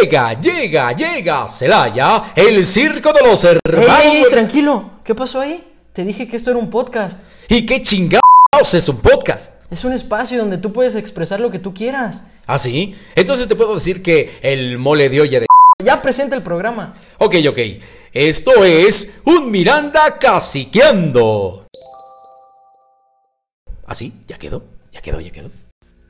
Llega, llega, llega, Celaya, el circo de los hermanos. ¡Ey, tranquilo! ¿Qué pasó ahí? Te dije que esto era un podcast. ¿Y qué chingados es un podcast? Es un espacio donde tú puedes expresar lo que tú quieras. ¿Ah, sí? Entonces te puedo decir que el mole de olla de... Ya presenta el programa. Ok, ok. Esto es un Miranda caciqueando. ¿Así? ¿Ya quedó? ¿Ya quedó? ¿Ya quedó?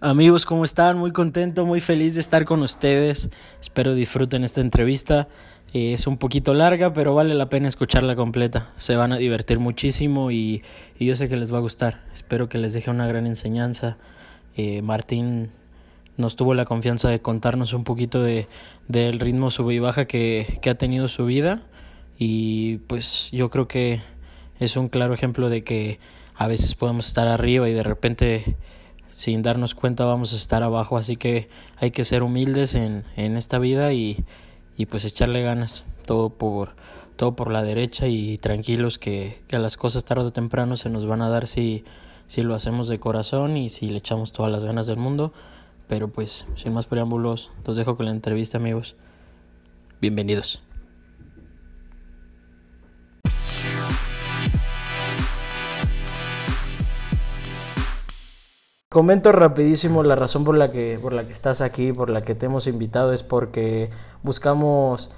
Amigos, ¿cómo están? Muy contento, muy feliz de estar con ustedes. Espero disfruten esta entrevista. Eh, es un poquito larga, pero vale la pena escucharla completa. Se van a divertir muchísimo y, y yo sé que les va a gustar. Espero que les deje una gran enseñanza. Eh, Martín nos tuvo la confianza de contarnos un poquito de, del ritmo sube y baja que, que ha tenido su vida y pues yo creo que es un claro ejemplo de que a veces podemos estar arriba y de repente sin darnos cuenta vamos a estar abajo así que hay que ser humildes en, en esta vida y, y pues echarle ganas todo por todo por la derecha y tranquilos que, que las cosas tarde o temprano se nos van a dar si, si lo hacemos de corazón y si le echamos todas las ganas del mundo pero pues, sin más preámbulos, los dejo con la entrevista, amigos. Bienvenidos. Comento rapidísimo la razón por la que por la que estás aquí, por la que te hemos invitado es porque buscamos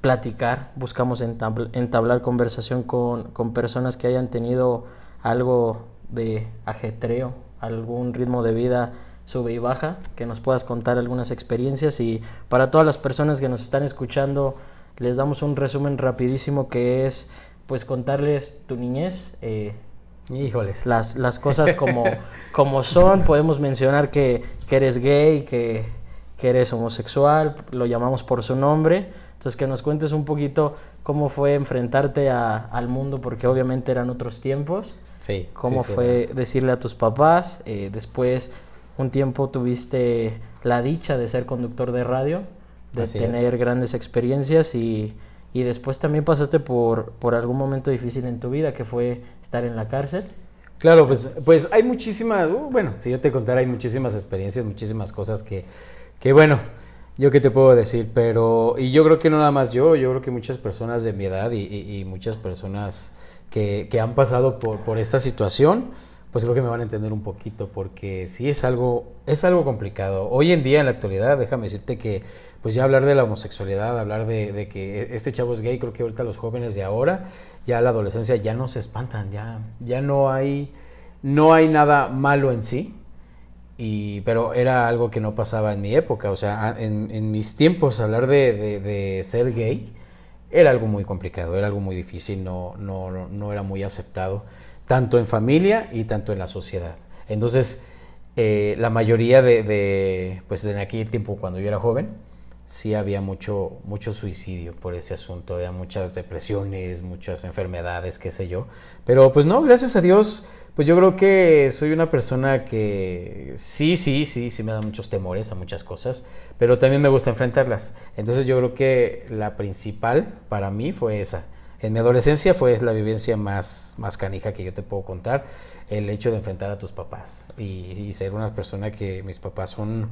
platicar, buscamos entablar conversación con, con personas que hayan tenido algo de ajetreo, algún ritmo de vida sube y baja, que nos puedas contar algunas experiencias y para todas las personas que nos están escuchando les damos un resumen rapidísimo que es pues contarles tu niñez. Eh, Híjoles. Las, las cosas como, como son, podemos mencionar que, que eres gay, que, que eres homosexual, lo llamamos por su nombre. Entonces que nos cuentes un poquito cómo fue enfrentarte a, al mundo, porque obviamente eran otros tiempos. Sí. Cómo sí, fue decirle a tus papás, eh, después un tiempo tuviste la dicha de ser conductor de radio, de Así tener es. grandes experiencias y, y después también pasaste por, por algún momento difícil en tu vida, que fue estar en la cárcel. Claro, pues, pues hay muchísimas, uh, bueno, si yo te contara, hay muchísimas experiencias, muchísimas cosas que, que, bueno, yo qué te puedo decir, pero, y yo creo que no nada más yo, yo creo que muchas personas de mi edad y, y, y muchas personas que, que han pasado por, por esta situación, pues creo que me van a entender un poquito porque sí es algo es algo complicado. Hoy en día en la actualidad, déjame decirte que pues ya hablar de la homosexualidad, hablar de, que este chavo es gay, creo que ahorita los jóvenes de ahora, ya la adolescencia ya no se espantan, ya ya no hay no hay nada malo en sí. Y, pero era algo que no pasaba en mi época, o sea, en, mis tiempos hablar de, de, de ser gay era algo muy complicado, era algo muy difícil, no, no, no era muy aceptado tanto en familia y tanto en la sociedad. Entonces, eh, la mayoría de, de, pues en aquel tiempo cuando yo era joven, sí había mucho, mucho suicidio por ese asunto, había muchas depresiones, muchas enfermedades, qué sé yo. Pero pues no, gracias a Dios, pues yo creo que soy una persona que sí, sí, sí, sí me da muchos temores a muchas cosas, pero también me gusta enfrentarlas. Entonces yo creo que la principal para mí fue esa, en mi adolescencia fue la vivencia más, más canija que yo te puedo contar, el hecho de enfrentar a tus papás y, y ser una persona que mis papás son,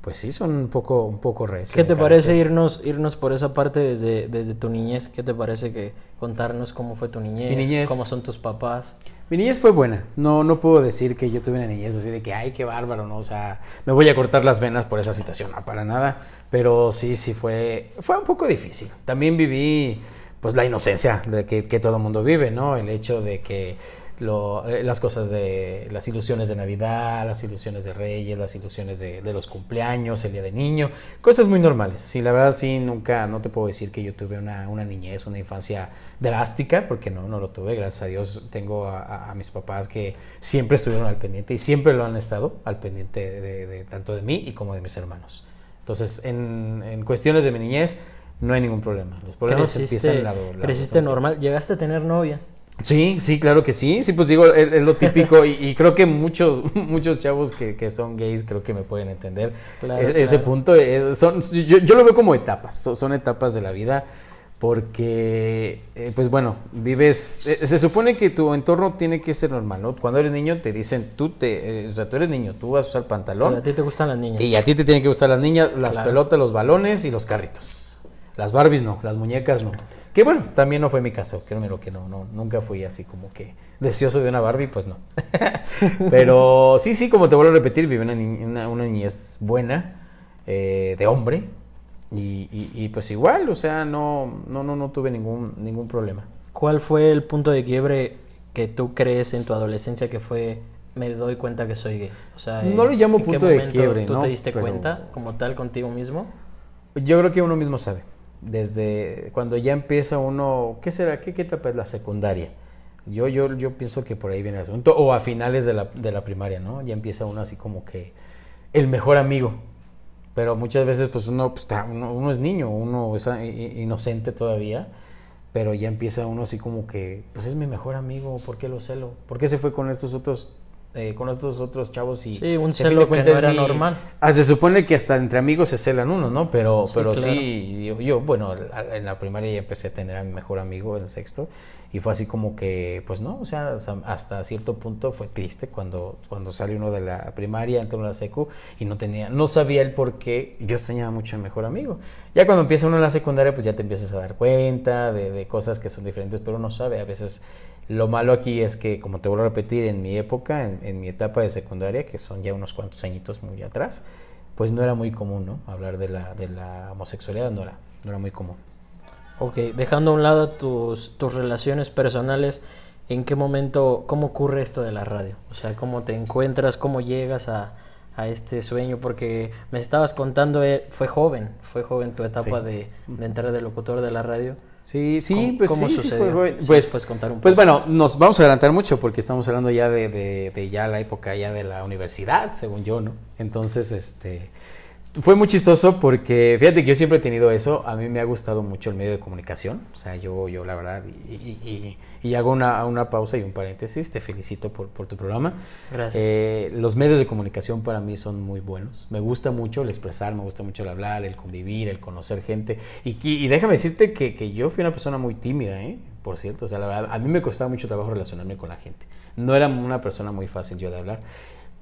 pues sí, son un poco, un poco recios. ¿Qué te parece irnos, irnos por esa parte desde, desde tu niñez? ¿Qué te parece que contarnos cómo fue tu niñez, Mi niñez. cómo son tus papás? Mi niñez fue buena, no, no puedo decir que yo tuve una niñez así de que, ay, qué bárbaro, ¿no? O sea, me voy a cortar las venas por esa situación, no, para nada, pero sí, sí fue, fue un poco difícil. También viví pues la inocencia de que, todo mundo vive, ¿no? El hecho de que lo, eh, las cosas de las ilusiones de Navidad, las ilusiones de Reyes, las ilusiones de, los cumpleaños, el día de niño, cosas muy normales. Sí, la verdad sí, nunca, no te puedo decir que yo tuve una, una niñez, una infancia drástica, porque no, no lo tuve, gracias a Dios tengo a, mis papás que siempre estuvieron al pendiente y siempre lo han estado al pendiente de, de tanto de mí y como de mis hermanos. Entonces, en, en cuestiones de mi niñez, no hay ningún problema. Los problemas empiezan en la, la Creciste normal. ¿Llegaste a tener novia? Sí, sí, claro que sí. Sí, pues digo, es, es lo típico y, y, creo que muchos muchos chavos que, que, son gays creo que me pueden entender claro, es, claro. ese punto. Es, son, yo, yo, lo veo como etapas, son, son, etapas de la vida. porque, eh, pues bueno, vives, eh, se supone que tu entorno tiene que ser normal, ¿no? Cuando eres niño te dicen, tú te, eh, o sea, tú eres niño, tú vas a usar pantalón. a ti te gustan las niñas. Y a ti te tienen que gustar las niñas, las pelotas, los balones y los carritos. Las Barbies no, las muñecas no. Que bueno, también no fue mi caso, creo que no, no, nunca fui así como que deseoso de una Barbie, pues no. Pero sí, sí, como te vuelvo a repetir, viví una, una, una niñez buena, de hombre, y, pues igual, o sea, no, no, no, no tuve ningún, ningún problema. ¿Cuál fue el punto de quiebre que tú crees en tu adolescencia que fue me doy cuenta que soy gay? O sea, no lo llamo punto de quiebre, ¿Tú te diste cuenta como tal contigo mismo? Yo creo que uno mismo sabe. Desde cuando ya empieza uno, ¿qué será? ¿Qué, qué etapa es la secundaria? Yo, yo, yo pienso que por ahí viene el asunto. O a finales de la, de la primaria, ¿no? Ya empieza uno así como que el mejor amigo pero muchas veces pues uno, pues, uno, es niño, uno es inocente todavía, pero ya empieza uno así como que, pues es mi mejor amigo, ¿por qué lo celo? ¿Por qué se fue con estos otros eh, con estos otros chavos y sí, un celo que no era normal. Ah, se supone que hasta entre amigos se celan uno, ¿no? Pero sí, pero sí yo, bueno, en la primaria ya empecé a tener a mi mejor amigo en sexto y fue así como que pues no, o sea, hasta, cierto punto fue triste cuando cuando salió uno de la primaria, entró a la secu y no tenía no sabía el por qué yo extrañaba mucho a mi mejor amigo. Ya cuando empieza uno en la secundaria pues ya te empiezas a dar cuenta de, de cosas que son diferentes, pero uno sabe a veces lo malo aquí es que, como te vuelvo a repetir, en mi época, en, mi etapa de secundaria, que son ya unos cuantos añitos muy atrás, pues no era muy común, ¿no? Hablar de la, de la homosexualidad no era, no era muy común. Ok, dejando a un lado tus, tus relaciones personales, ¿en qué momento, cómo ocurre esto de la radio? O sea, ¿cómo te encuentras, cómo llegas a, a este sueño? Porque me estabas contando, eh, fue joven, fue joven tu etapa de, de entrar de locutor de la radio. Sí, sí, pues sí, sí fue, pues, contar un pues bueno, nos vamos a adelantar mucho porque estamos hablando ya de, de, de, ya la época ya de la universidad, según yo, ¿no? Entonces, este, fue muy chistoso porque, fíjate que yo siempre he tenido eso, a mí me ha gustado mucho el medio de comunicación, o sea, yo, yo la verdad, y, y, hago una, una, pausa y un paréntesis, te felicito por, por tu programa. Gracias. Eh, los medios de comunicación para mí son muy buenos, me gusta mucho el expresar, me gusta mucho el hablar, el convivir, el conocer gente, y, déjame decirte que, que, yo fui una persona muy tímida, ¿eh? por cierto, o sea, la verdad, a mí me costaba mucho trabajo relacionarme con la gente, no era una persona muy fácil yo de hablar.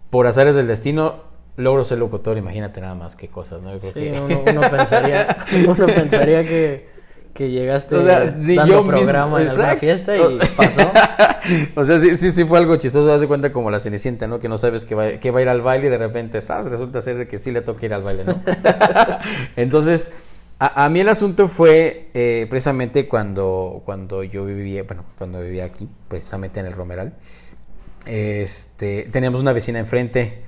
Por azares del destino, logro ser locutor, imagínate nada más qué cosas, ¿no? sí, uno, pensaría, uno pensaría que, que llegaste o sea, dando programa en una fiesta y pasó. o sea, sí, sí, sí fue algo chistoso, das de cuenta como la Cenicienta, ¿no? Que no sabes que va, que va a ir al baile y de repente, ¿sabes? Resulta ser que sí le toca ir al baile, ¿no? Entonces, a, a, mí el asunto fue eh, precisamente cuando, cuando yo vivía, bueno, cuando vivía aquí, precisamente en el Romeral, este, teníamos una vecina enfrente,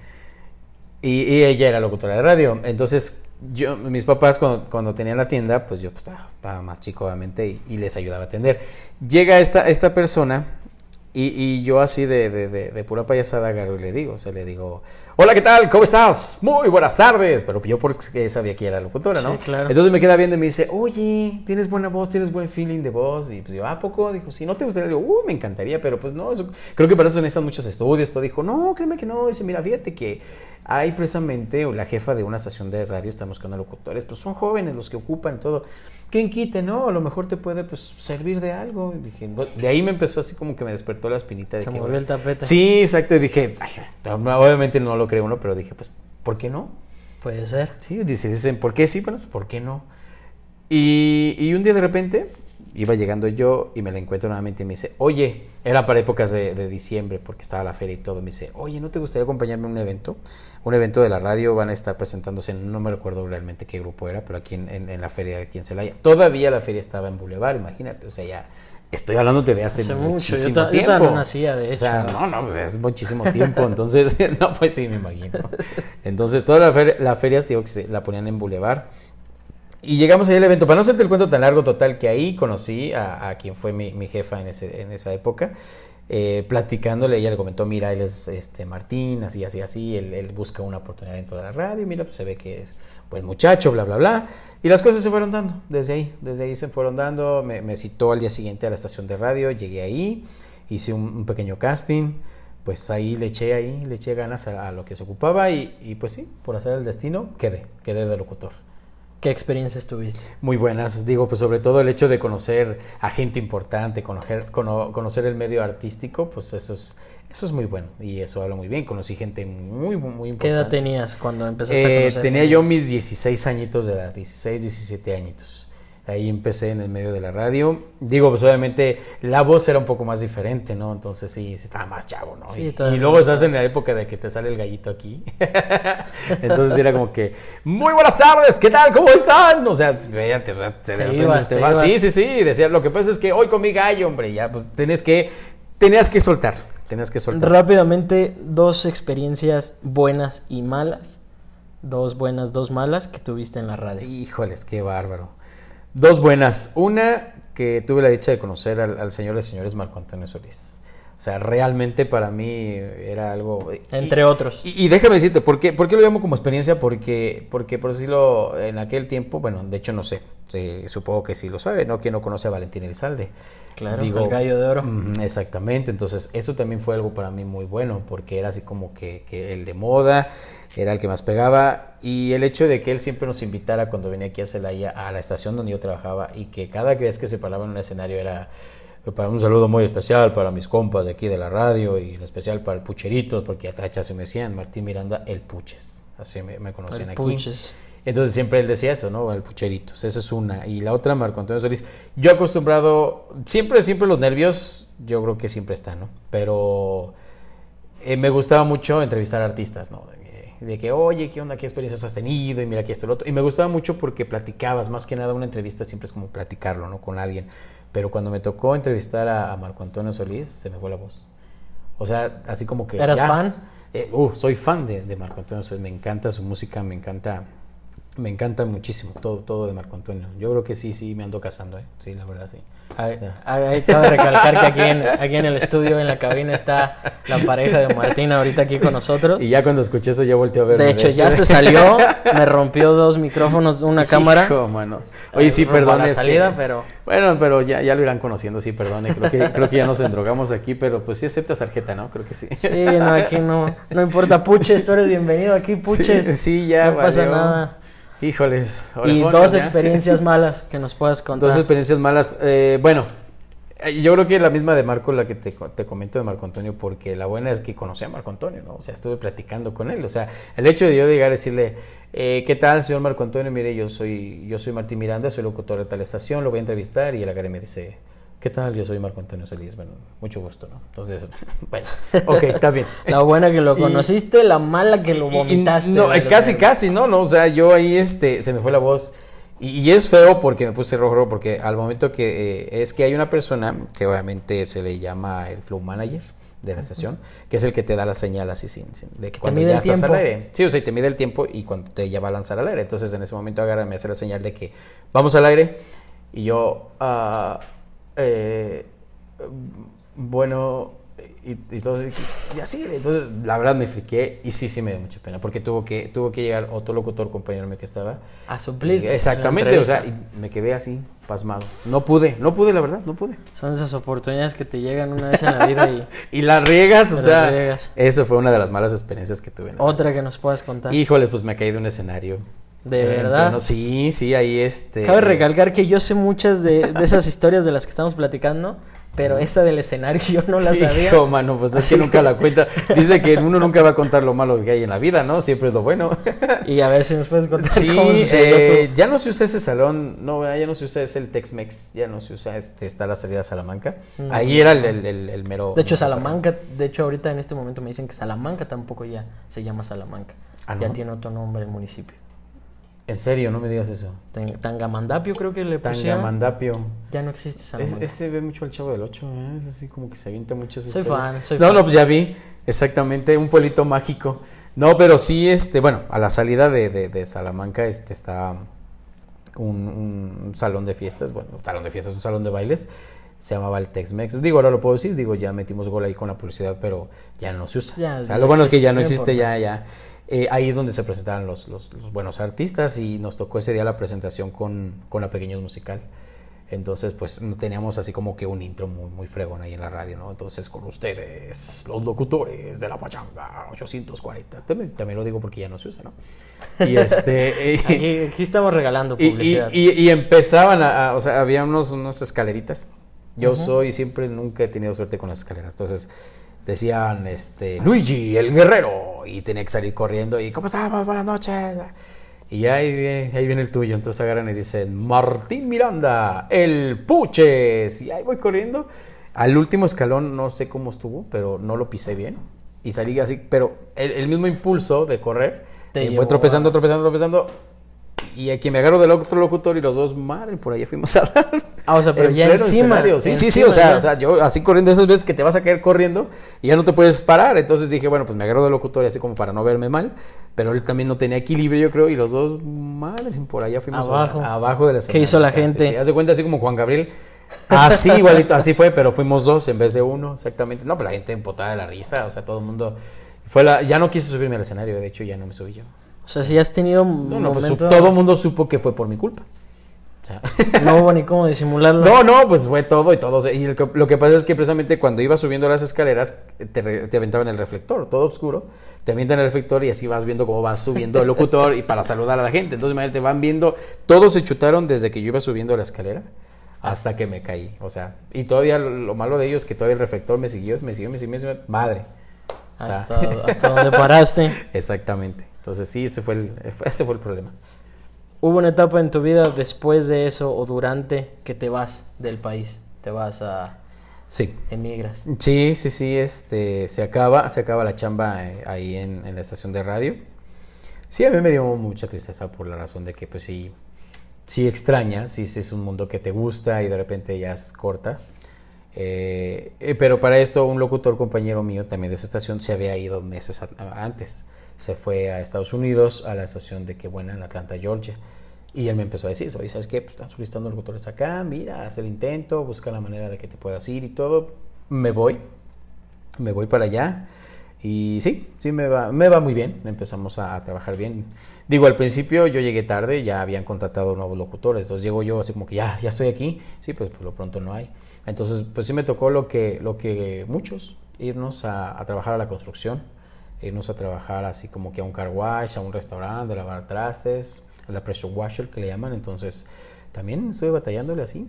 y, ella era locutora de radio. Entonces, yo, mis papás cuando, cuando tenían la tienda, pues yo pues, estaba, más chico obviamente y, y, les ayudaba a atender. Llega esta, esta persona y, y yo así de, de, de, pura payasada agarro y le digo, o sea, le digo, hola, ¿qué tal? ¿Cómo estás? Muy buenas tardes. Pero yo porque sabía que era locutora, ¿no? Sí, claro. Entonces me queda viendo y me dice, oye, tienes buena voz, tienes buen feeling de voz. Y pues yo, ¿a poco? Dijo, si no te gustaría, digo, uh, me encantaría, pero pues no, eso, creo que para eso necesitan muchos estudios. Todo dijo, no, créeme que no. Dice, mira, fíjate que hay precisamente la jefa de una estación de radio, estamos buscando locutores, pues son jóvenes los que ocupan todo. ¿Quién quite, no? A lo mejor te puede pues servir de algo. dije, de ahí me empezó así como que me despertó la espinita de que. movió el tapete. Sí, exacto. Y dije, obviamente no lo creo uno, pero dije, pues, ¿por qué no? Puede ser. Sí, dicen, ¿por qué sí? Bueno, pues, ¿por qué no? Y, y un día de repente iba llegando yo y me la encuentro nuevamente y me dice, oye, era para épocas de, de, diciembre porque estaba la feria y todo, me dice, oye, ¿no te gustaría acompañarme a un evento? Un evento de la radio, van a estar presentándose, no me recuerdo realmente qué grupo era, pero aquí en, en, la feria de aquí en Celaya. Todavía la feria estaba en Boulevard, imagínate, o sea, ya estoy hablándote de hace, muchísimo tiempo. Yo no nacía de eso. O sea, no, no, pues es muchísimo tiempo, entonces, no, pues sí, me imagino. Entonces, toda la feria, la feria, digo, que se la ponían en Boulevard y llegamos ahí al evento. Para no hacerte el cuento tan largo, total, que ahí conocí a, quien fue mi, mi, jefa en, ese, en esa época. Eh, platicándole, ella le comentó, mira, él es este Martín, así, así, así, él, busca una oportunidad dentro de la radio, mira, pues se ve que es pues muchacho, bla, bla, bla. Y las cosas se fueron dando, desde ahí, desde ahí se fueron dando, me, citó al día siguiente a la estación de radio, llegué ahí, hice un, pequeño casting, pues ahí le eché ahí, le eché ganas a, a lo que se ocupaba y, y, pues sí, por hacer el destino, quedé, quedé de locutor. ¿Qué experiencias tuviste? Muy buenas, digo, pues sobre todo el hecho de conocer a gente importante, conocer, conocer el medio artístico, pues eso es, eso es muy bueno y eso habla muy bien. Conocí gente muy, muy importante. ¿Qué edad tenías cuando empezaste a eh, conocer? Tenía yo mis 16 añitos de edad, 16, 17 añitos. Ahí empecé en el medio de la radio. Digo, pues obviamente la voz era un poco más diferente, ¿no? Entonces sí, estaba más chavo, ¿no? y, luego estás en la época de que te sale el gallito aquí. Entonces era como que, muy buenas tardes, ¿qué tal? ¿Cómo están? O sea, se de repente te, vas. Sí, sí, sí. Decía, lo que pasa es que hoy con mi gallo, hombre, ya, pues tenés que, tenías que soltar, tenías que soltar. Rápidamente, dos experiencias buenas y malas. Dos buenas, dos malas que tuviste en la radio. Híjoles, qué bárbaro. Dos buenas. Una, que tuve la dicha de conocer al, señor de señores Marco Antonio Solís. O sea, realmente para mí era algo... Entre otros. Y, déjame decirte, ¿por qué, ¿por lo llamo como experiencia? Porque, porque, por decirlo, en aquel tiempo, bueno, de hecho no sé, supongo que sí lo sabe, ¿no? ¿Quién no conoce a Valentín Elizalde? Claro, el gallo de oro. exactamente, entonces eso también fue algo para mí muy bueno, porque era así como que, que el de moda, era el que más pegaba y el hecho de que él siempre nos invitara cuando venía aquí a Celaya a la estación donde yo trabajaba y que cada vez que se paraba en un escenario era para un saludo muy especial para mis compas de aquí de la radio y en especial para el Pucheritos porque hasta se me decían Martín Miranda el Puches, así me, conocían aquí. Puches. Entonces siempre él decía eso, ¿no? El Pucheritos, esa es una. Y la otra, Marco Antonio Solís. Yo acostumbrado, siempre, siempre los nervios, yo creo que siempre están, ¿no? Pero eh, me gustaba mucho entrevistar artistas, ¿no? De que, oye, ¿qué onda? ¿Qué experiencias has tenido? Y mira aquí esto, lo otro. Y me gustaba mucho porque platicabas, más que nada una entrevista siempre es como platicarlo, ¿no? Con alguien. Pero cuando me tocó entrevistar a, Marco Antonio Solís, se me fue la voz. O sea, así como que... ¿Eras fan? Eh, uh, soy fan de, de Marco Antonio Solís, me encanta su música, me encanta me encanta muchísimo todo, todo de Marco Antonio. Yo creo que sí, sí, me ando casando, ¿eh? Sí, la verdad, sí. Hay, que recalcar que aquí en, aquí en el estudio, en la cabina, está la pareja de Martín ahorita aquí con nosotros. Y ya cuando escuché eso ya volteé a ver. De hecho, ya se salió, me rompió dos micrófonos, una cámara. mano. Oye, sí, perdón. la salida, pero... Bueno, pero ya, ya lo irán conociendo, sí, perdón. Creo que, creo que ya nos endrogamos aquí, pero pues sí aceptas tarjeta, ¿no? Creo que sí. Sí, no, aquí no, no importa, Puches, tú eres bienvenido aquí, Puches. Sí, ya, No pasa nada. Híjoles. Y dos experiencias malas que nos puedas contar. Dos experiencias malas. Eh, bueno, eh, yo creo que la misma de Marco, la que te, te, comento de Marco Antonio, porque la buena es que conocí a Marco Antonio, ¿no? O sea, estuve platicando con él. O sea, el hecho de yo llegar a decirle, eh, ¿qué tal, señor Marco Antonio? Mire, yo soy, yo soy Martín Miranda, soy locutor de tal estación, lo voy a entrevistar. Y el agarre me dice, ¿Qué tal? Yo soy Marco Antonio Solís. Bueno, mucho gusto, ¿no? Entonces, bueno, ok, está bien. La buena que lo conociste, la mala que lo vomitaste. no, casi, casi, ¿no? no O sea, yo ahí, este, se me fue la voz. Y, es feo porque me puse rojo, porque al momento que eh, es que hay una persona que obviamente se le llama el flow manager de la sesión, que es el que te da la señal así sin, de que cuando ya estás al aire. Sí, o sea, te mide el tiempo y cuando te ya va a lanzar al aire. Entonces en ese momento agarra, me hace la señal de que vamos al aire y yo uh, eh, bueno, y, entonces, y así, entonces la verdad me friqué y sí, sí me dio mucha pena, porque tuvo que, tuvo que llegar otro locutor, compañero mío que estaba. A suplir. exactamente, o sea, y me quedé así, pasmado. No pude, no pude, la verdad, no pude. Son esas oportunidades que te llegan una vez en la vida y... y la riegas, o sea, eso fue una de las malas experiencias que tuve. Otra que nos puedas contar. Híjoles, pues me caí de un escenario ¿De verdad? sí, sí, ahí este. Cabe recalcar que yo sé muchas de, esas historias de las que estamos platicando, pero esa del escenario yo no la sabía. Hijo, mano, pues es que nunca la cuenta. Dice que uno nunca va a contar lo malo que hay en la vida, ¿no? Siempre es lo bueno. Y a ver si nos puedes contar sí, eh, ya no se usa ese salón, no, ya no se usa, es el Tex-Mex, ya no se usa, este, está la salida a Salamanca. Mm. Ahí era el, el, mero. De hecho, Salamanca, de hecho, ahorita en este momento me dicen que Salamanca tampoco ya se llama Salamanca. Ah, ya tiene otro nombre el municipio. En serio, no me digas eso. Tangamandapio creo que le pusieron. Tangamandapio. Ya no existe Salamanca. ese ve mucho al Chavo del 8, ¿eh? es así como que se avienta mucho. Soy fan, soy No, no, pues ya vi, exactamente, un pueblito mágico. No, pero sí, este, bueno, a la salida de, de, Salamanca este, está un, un, salón de fiestas, bueno, un salón de fiestas, un salón de bailes, se llamaba el Tex-Mex. Digo, ahora lo puedo decir, digo, ya metimos gol ahí con la publicidad, pero ya no se usa. o sea, lo bueno es que ya no existe, ya, ya. Eh, ahí es donde se presentaban los, los, buenos artistas y nos tocó ese día la presentación con, con la Pequeños Musical. Entonces, pues no teníamos así como que un intro muy, muy fregón ahí en la radio, ¿no? Entonces, con ustedes, los locutores de la pachanga 840. También, también lo digo porque ya no se usa, ¿no? Y este. aquí, aquí, estamos regalando publicidad. Y, y, y empezaban a, O sea, había unos, unos escaleritas. Yo soy, siempre, nunca he tenido suerte con las escaleras. Entonces, decían, este, Luigi, el guerrero. Y tenía que salir corriendo. Y, ¿cómo estás? Buenas noches. Y ahí viene, ahí viene el tuyo. Entonces agarran y dicen, Martín Miranda, el Puches. Y ahí voy corriendo. Al último escalón no sé cómo estuvo, pero no lo pisé bien. Y salí así, pero el, mismo impulso de correr Te fue tropezando, tropezando, tropezando y aquí me agarro del otro locutor y los dos, madre, por allá fuimos a dar. Ah, o sea, pero ya encima. Sí, sí, sí, o sea, o sea, yo así corriendo esas veces que te vas a caer corriendo y ya no te puedes parar. Entonces dije, bueno, pues me agarro del locutor y así como para no verme mal. Pero él también no tenía equilibrio, yo creo, y los dos, madre, por allá fuimos abajo, abajo de la ¿Qué hizo la gente? Sí, Hace cuenta así como Juan Gabriel. Así, igualito, así fue, pero fuimos dos en vez de uno, exactamente. No, pero la gente empotada de la risa, o sea, todo el mundo. Fue la, ya no quise subirme al escenario, de hecho ya no me subí yo. O sea, si has tenido no, pues, todo el mundo supo que fue por mi culpa. no hubo ni cómo disimularlo. No, no, pues fue todo y todo. Y lo que pasa es que precisamente cuando ibas subiendo las escaleras, te, te aventaban el reflector, todo oscuro. Te avientan el reflector y así vas viendo cómo vas subiendo el locutor y para saludar a la gente. Entonces, imagínate, van viendo. Todos se chutaron desde que yo iba subiendo la escalera hasta que me caí. O sea, y todavía lo, malo de ello es que todavía el reflector me siguió, me siguió, me siguió, me siguió. Madre. hasta, hasta donde paraste. Exactamente. Entonces sí, ese fue el, ese fue el problema. ¿Hubo una etapa en tu vida después de eso o durante que te vas del país? Te vas a... Sí. Emigras. Sí, sí, sí, este, se acaba, se acaba la chamba eh, ahí en, en, la estación de radio. Sí, a mí me dio mucha tristeza por la razón de que pues sí, sí extrañas, sí, sí es un mundo que te gusta y de repente ya es corta. Eh, eh, pero para esto un locutor compañero mío también de esa estación se había ido meses antes se fue a Estados Unidos, a la estación de Qué Buena en Atlanta, Georgia. Y él me empezó a decir, ¿sabes qué? Pues están solicitando locutores acá, mira, haz el intento, busca la manera de que te puedas ir y todo. Me voy, me voy para allá. Y sí, sí, me va, me va muy bien, empezamos a, trabajar bien. Digo, al principio yo llegué tarde, ya habían contratado nuevos locutores, entonces llego yo así como que ya, ya estoy aquí, sí, pues por lo pronto no hay. Entonces, pues sí me tocó lo que, lo que muchos, irnos a, a trabajar a la construcción irnos a trabajar así como que a un car wash, a un restaurante, a lavar trastes, a la pressure washer que le llaman, entonces también estuve batallándole así.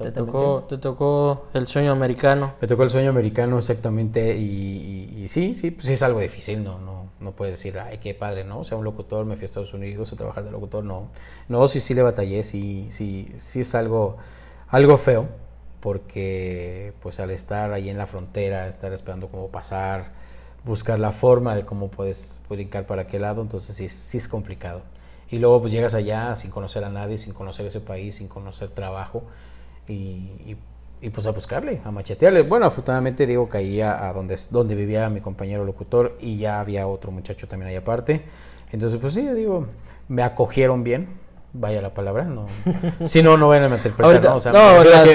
Te tocó, te tocó el sueño americano. Me tocó el sueño americano exactamente y, sí, sí, pues es algo difícil, no, no, no puedes decir, ay, qué padre, ¿no? O sea, un locutor, me fui a Estados Unidos a trabajar de locutor, no. No, sí, sí le batallé, sí, sí, sí es algo, algo feo, porque pues al estar ahí en la frontera, estar esperando cómo pasar, buscar la forma de cómo puedes brincar para qué lado, entonces sí, sí es complicado. Y luego pues llegas allá sin conocer a nadie, sin conocer ese país, sin conocer trabajo y, pues a buscarle, a machetearle. Bueno, afortunadamente digo ahí a, donde, donde vivía mi compañero locutor y ya había otro muchacho también ahí aparte. Entonces pues sí, digo, me acogieron bien vaya la palabra, no. Si no, no vayan a meter ¿no? O sea,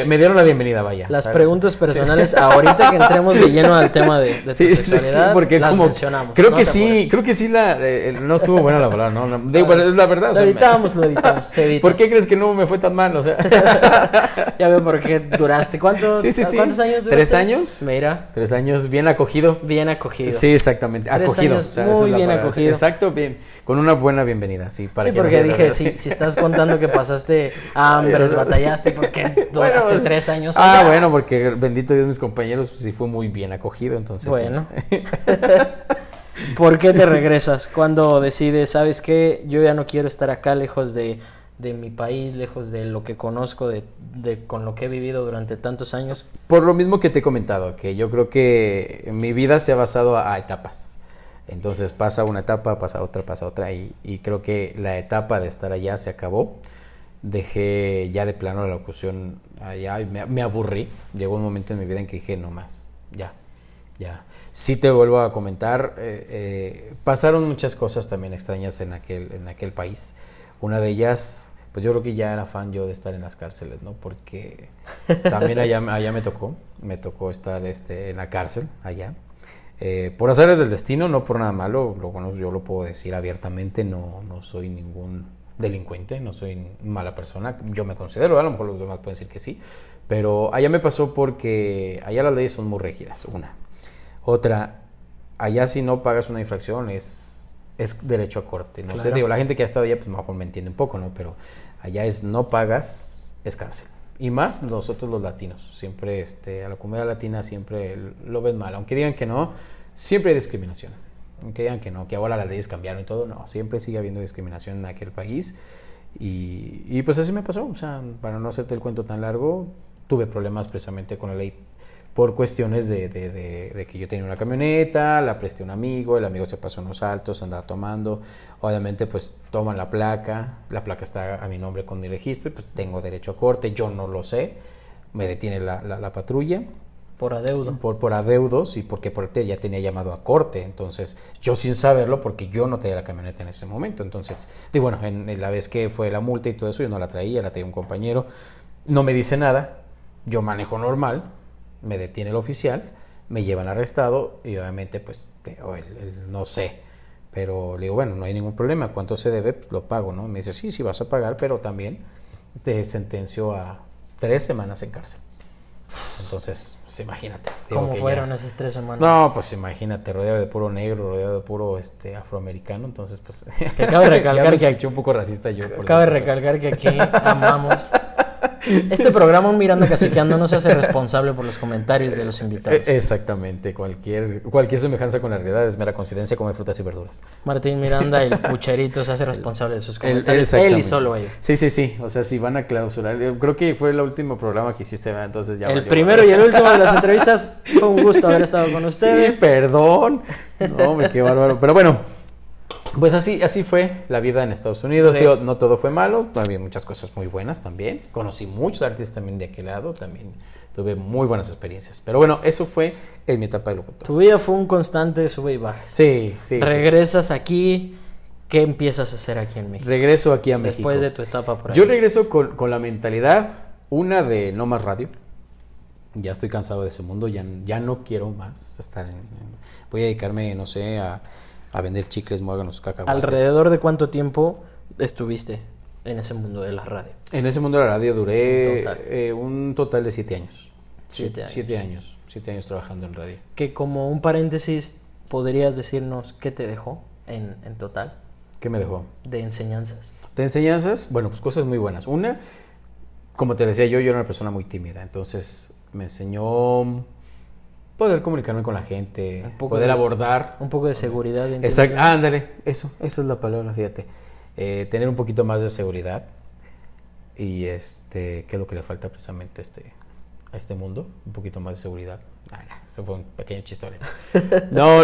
me, dieron la bienvenida, vaya. Las preguntas personales, ahorita que entremos de lleno al tema de, de sí, sí, porque las como, mencionamos. Creo que sí, creo que sí la, eh, no estuvo buena la palabra, ¿no? Digo, es la verdad. Lo editamos, lo editamos. ¿Por qué crees que no me fue tan mal? O sea. ya veo por qué duraste. ¿Cuánto, sí, sí, ¿Cuántos años duraste? Tres años. Mira. Tres años bien acogido. Bien acogido. Sí, exactamente. Tres acogido. Años muy bien acogido. Exacto, bien. Con una buena bienvenida, sí. Para sí, porque dije, si, si estás contando que pasaste hambre, batallaste, porque duraste tres años. Ah, bueno, porque bendito Dios, mis compañeros, pues sí fue muy bien acogido, entonces. Bueno. ¿Por qué te regresas? Cuando decides, sabes qué, yo ya no quiero estar acá lejos de, de mi país, lejos de lo que conozco, de, de, con lo que he vivido durante tantos años? Por lo mismo que te he comentado, que yo creo que mi vida se ha basado a etapas. Entonces pasa una etapa, pasa otra, pasa otra y, creo que la etapa de estar allá se acabó. Dejé ya de plano la locución allá y me, aburrí. Llegó un momento en mi vida en que dije, no más, ya, ya. Sí te vuelvo a comentar, eh, eh, pasaron muchas cosas también extrañas en aquel, en aquel país. Una de ellas, pues yo creo que ya era fan yo de estar en las cárceles, ¿no? Porque también allá, allá me tocó, me tocó estar este, en la cárcel allá. Eh, por hacerles del destino, no por nada malo, lo bueno, yo lo puedo decir abiertamente, no, no soy ningún delincuente, no soy mala persona, yo me considero, a lo mejor los demás pueden decir que sí, pero allá me pasó porque allá las leyes son muy rígidas, una. Otra, allá si no pagas una infracción es, es derecho a corte, no sé, digo, la gente que ha estado allá pues mejor me entiende un poco, ¿no? Pero allá es no pagas, es cárcel. Y más nosotros los latinos, siempre este, a la comunidad latina siempre lo ven mal, aunque digan que no, siempre hay discriminación. Que digan que no, que ahora las leyes cambiaron y todo, no, siempre sigue habiendo discriminación en aquel país. Y, y, pues así me pasó, o sea, para no hacerte el cuento tan largo, tuve problemas precisamente con la ley por cuestiones de, de, de, que yo tenía una camioneta, la presté a un amigo, el amigo se pasó unos saltos, andaba tomando, obviamente pues toman la placa, la placa está a mi nombre con mi registro y pues tengo derecho a corte, yo no lo sé, me detiene la, la, la patrulla, por adeudo. Por, por adeudos y porque por ya tenía llamado a corte. Entonces, yo sin saberlo, porque yo no tenía la camioneta en ese momento. Entonces, y bueno, en, la vez que fue la multa y todo eso, yo no la traía, la traía un compañero. No me dice nada. Yo manejo normal. Me detiene el oficial. Me llevan arrestado y obviamente, pues, no sé. Pero le digo, bueno, no hay ningún problema. ¿Cuánto se debe? Pues, lo pago, ¿no? Me dice, sí, sí vas a pagar, pero también te sentencio a tres semanas en cárcel. Entonces, pues, imagínate. ¿Cómo fueron esas tres semanas? No, pues imagínate, rodeado de puro negro, rodeado de puro este afroamericano, entonces pues... Que cabe recalcar que... un poco racista yo. cabe recalcar que aquí amamos este programa, un Miranda Caciqueando, no se hace responsable por los comentarios de los invitados. E-, exactamente, cualquier, cualquier semejanza con la realidad es mera coincidencia come frutas y verduras. Martín Miranda, el pucherito, se hace responsable de sus comentarios. él y solo él. Sí, sí, sí. O sea, si van a clausurar. Creo que fue el último programa que hiciste, entonces ya. El primero y el último de las entrevistas. Fue un gusto haber estado con ustedes. Sí, perdón. No, me qué bárbaro. Pero bueno. Pues así, así fue la vida en Estados Unidos. no todo fue malo, había muchas cosas muy buenas también. Conocí muchos artistas también de aquel lado, también tuve muy buenas experiencias. Pero bueno, eso fue en mi etapa de locutor. Tu vida fue un constante sube y baja. Sí, sí. Regresas aquí, ¿qué empiezas a hacer aquí en México? Regreso aquí a México. Después de tu etapa por ahí. Yo regreso con, con, la mentalidad, una de no más radio. Ya estoy cansado de ese mundo, ya, ya no quiero más estar en voy a dedicarme, no sé, a a vender chicles, muéganos, cacahuates. ¿Alrededor de cuánto tiempo estuviste en ese mundo de la radio? En ese mundo de la radio duré eh, un total de siete años. Siete años. Siete años. Siete años trabajando en radio. Que como un paréntesis, ¿podrías decirnos qué te dejó en, en total? ¿Qué me dejó? De enseñanzas. De enseñanzas, bueno, pues cosas muy buenas. Una, como te decía yo, yo era una persona muy tímida, entonces me enseñó poder comunicarme con la gente, poder abordar. Un poco de seguridad. Exacto, ándale, eso, esa es la palabra, fíjate. Eh, tener un poquito más de seguridad y este, ¿qué es lo que le falta precisamente a este, a este mundo? Un poquito más de seguridad. Ah, eso fue un pequeño chistolete. no,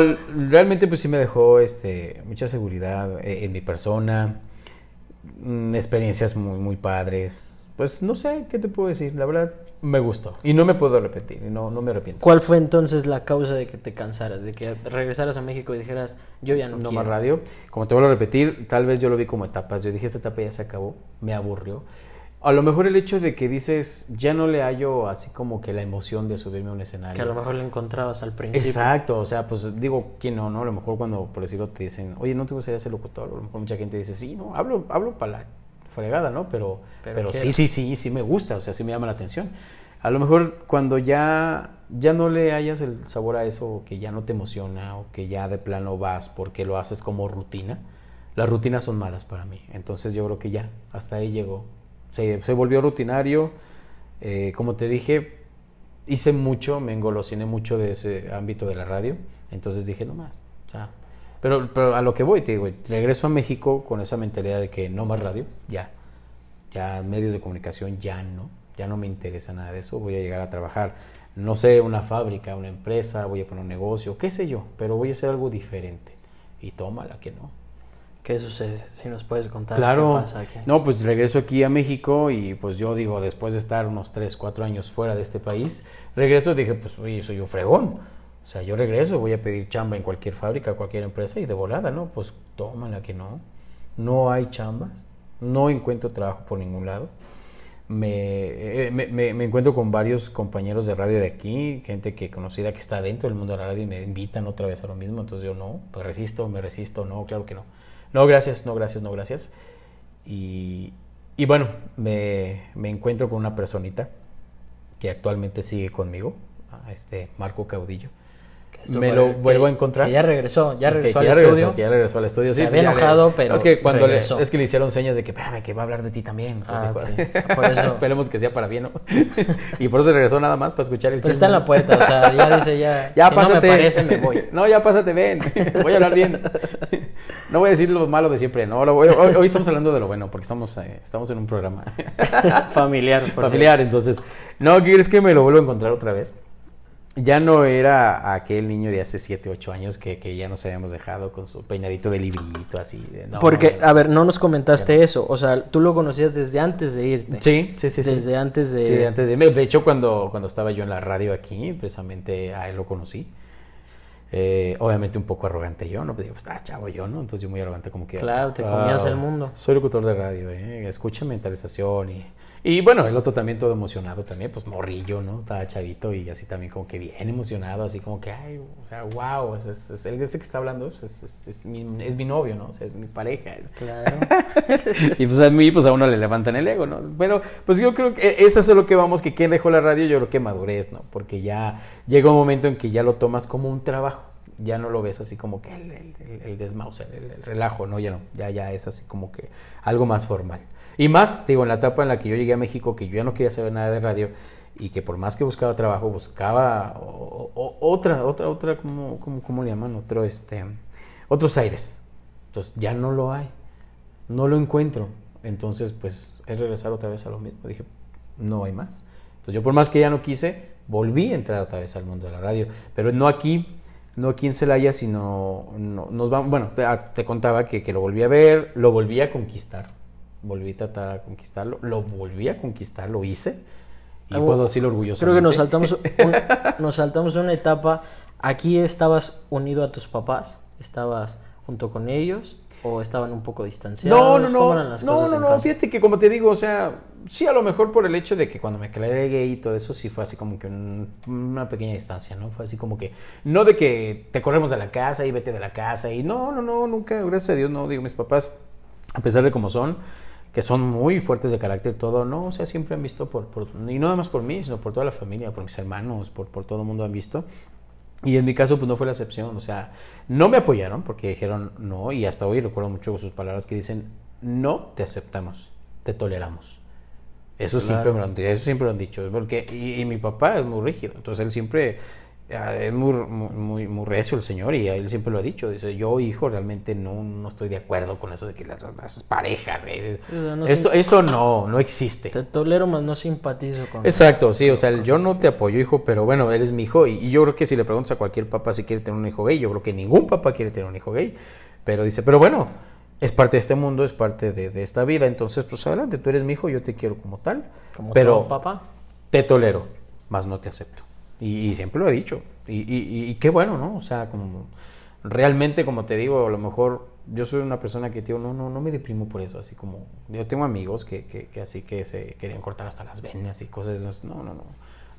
realmente pues sí me dejó este, mucha seguridad eh, en mi persona, mm, experiencias muy, muy padres. Pues no sé, ¿qué te puedo decir? La verdad, me gustó y no me puedo repetir y no, no me arrepiento. ¿Cuál fue entonces la causa de que te cansaras, de que regresaras a México y dijeras, yo ya no, no más radio? Como te vuelvo a repetir, tal vez yo lo vi como etapas. Yo dije, esta etapa ya se acabó, me aburrió. A lo mejor el hecho de que dices, ya no le hallo así como que la emoción de subirme a un escenario. Que a lo mejor le encontrabas al principio. Exacto, o sea, pues digo, ¿quién no, no? A lo mejor cuando, por decirlo, te dicen, oye, ¿no te gustaría ser locutor? A lo mejor mucha gente dice, sí, no, hablo, hablo para la fregada, ¿no? Pero, pero, sí, sí, sí, sí me gusta, o sea, sí me llama la atención. A lo mejor cuando ya, ya no le hayas el sabor a eso, que ya no te emociona, o que ya de plano vas porque lo haces como rutina, las rutinas son malas para mí. Entonces yo creo que ya, hasta ahí llegó. Se, se volvió rutinario. Eh, como te dije, hice mucho, me engolosiné mucho de ese ámbito de la radio. Entonces dije, no más. O sea, pero, pero a lo que voy, te digo, regreso a México con esa mentalidad de que no más radio, ya. Ya medios de comunicación, ya no. Ya no me interesa nada de eso. Voy a llegar a trabajar, no sé, una fábrica, una empresa, voy a poner un negocio, qué sé yo, pero voy a hacer algo diferente. Y tómala que no. ¿Qué sucede? Si nos puedes contar claro, qué pasa aquí. No, pues regreso aquí a México y pues yo digo, después de estar unos 3, 4 años fuera de este país, regreso dije, pues oye, soy un fregón. O sea, yo regreso, voy a pedir chamba en cualquier fábrica, cualquier empresa y de volada, ¿no? Pues tómala que no. No hay chambas, no encuentro trabajo por ningún lado. Eh, me, me, encuentro con varios compañeros de radio de aquí, gente que conocida que está dentro del mundo de la radio y me invitan otra vez a lo mismo. Entonces yo no, pues resisto, me resisto, no, claro que no. No, gracias, no, gracias, no, gracias. y, y bueno, me, encuentro con una personita que actualmente sigue conmigo, este Marco Caudillo. Esto Me lo vuelvo a encontrar. que ya regresó, ya regresó que al ya estudio. regresó, que ya regresó al estudio. Se Sí, había pues enojado, pero Es que cuando le, es que le hicieron señas de que, espérame, que va a hablar de ti también. Entonces, Ah, pues, ok. Por eso- esperemos que sea para bien, ¿no? y por eso regresó nada más para escuchar el Pero chisme. está en la puerta, o sea, ya dice ya. Ya si pásate. No me parece, me voy. No, ya pásate, ven. Voy a hablar bien. No voy a decir lo malo de siempre, no. hoy, hoy estamos hablando de lo bueno, porque estamos, eh, estamos en un programa Familiar, por familiar. Entonces, no, ¿qué crees que me lo vuelvo a encontrar otra vez? Ya no era aquel niño de hace 7, 8 años que, que ya nos habíamos dejado con su peinadito de librito, así. de- no, Porque, a ver, no nos comentaste eso. O sea, tú lo conocías desde antes de irte. Sí, sí, sí. sí. Desde antes de. Sí, antes de... De hecho, cuando, cuando estaba yo en la radio aquí, precisamente a él lo conocí. Eh, obviamente un poco arrogante yo, ¿no? Pues digo, pues, ah, chavo yo, ¿no? Entonces yo muy arrogante como que... Claro, te comías el mundo. Soy locutor de radio, ¿eh? Escucha mentalización y... Y bueno, el otro también todo emocionado también, pues morrillo, ¿no? Estaba chavito y así también como que bien emocionado, así como que, ay, o sea, wow, es, es, es el ese que está hablando, pues, es, es, es mi, es mi novio, ¿no? O sea, es mi pareja. es- Claro. y pues a mí, pues a uno le levantan el ego, ¿no? Pero pues yo creo que eso es lo que vamos, que quien dejó la radio, yo creo que madurez, ¿no? Porque ya llega un momento en que ya lo tomas como un trabajo, ya no lo ves así como que el, el, el, el desmouse, el, el relajo, ¿no? Ya no, ya, ya es así como que algo más formal. Y más, digo, en la etapa en la que yo llegué a México, que yo ya no quería saber nada de radio y que por más que buscaba trabajo, buscaba otra, otra, otra, ¿cómo, cómo, cómo le llaman? Otro, este, otros aires. Entonces ya no lo hay no lo encuentro. Entonces, pues es regresar otra vez a lo mismo. Dije, no hay más. Entonces, yo por más que ya no quise, volví a entrar otra vez al mundo de la radio. Pero no aquí, no aquí en Celaya, sino no, nos vamos. Bueno, te, te contaba que, que lo volví a ver, lo volví a conquistar. Volví a tratar a conquistarlo, lo volví a conquistar, lo hice. Y Ah, puedo decirlo orgulloso. Creo que nos saltamos, un- nos saltamos una etapa. Aquí estabas unido a tus papás, estabas junto con ellos o estaban un poco distanciados. No, no, ¿Cómo no. las No, cosas no, no. Fíjate que como te digo, o sea, sí, a lo mejor por el hecho de que cuando me declaré gay y todo eso, sí fue así como que un- una pequeña distancia, ¿no? Fue así como que, no de que te corremos de la casa y vete de la casa y no, no, no, nunca, gracias a Dios, no, digo, mis papás, a pesar de como son, que son muy fuertes de carácter, todo, no, o sea, siempre han visto por, por y no nada más por mí, sino por toda la familia, por mis hermanos, por, por todo el mundo han visto. Y en mi caso, pues no fue la excepción. O sea, no me apoyaron porque dijeron no. Y hasta hoy recuerdo mucho sus palabras que dicen: No te aceptamos, te toleramos. Eso siempre me lo han. Eso siempre lo han dicho. Porque, y, y mi papá es muy rígido. Entonces él siempre. Es muy, muy, muy recio el señor y él siempre lo ha dicho. Dice, yo, hijo, realmente no, no estoy de acuerdo con eso de que las, las parejas. no eso, eso no, no existe. Te tolero, más no simpatizo con. Exacto, sí, o sea, yo no te apoyo, hijo, pero bueno, eres mi hijo. Y, y yo creo que si le preguntas a cualquier papá si quiere tener un hijo gay, yo creo que ningún papá quiere tener un hijo gay. Pero dice, pero bueno, es parte de este mundo, es parte de, de esta vida. Entonces, pues adelante, tú eres mi hijo, yo te quiero como tal. Como pero papá. te tolero, más no te acepto. Y, y siempre lo he dicho. Y, y- y qué bueno, ¿no? O sea, como realmente, como te digo, a lo mejor yo soy una persona que, tío, no, no, no me deprimo por eso. Así como yo tengo amigos que, que, que así que se querían cortar hasta las venas y cosas esas. No, no, no.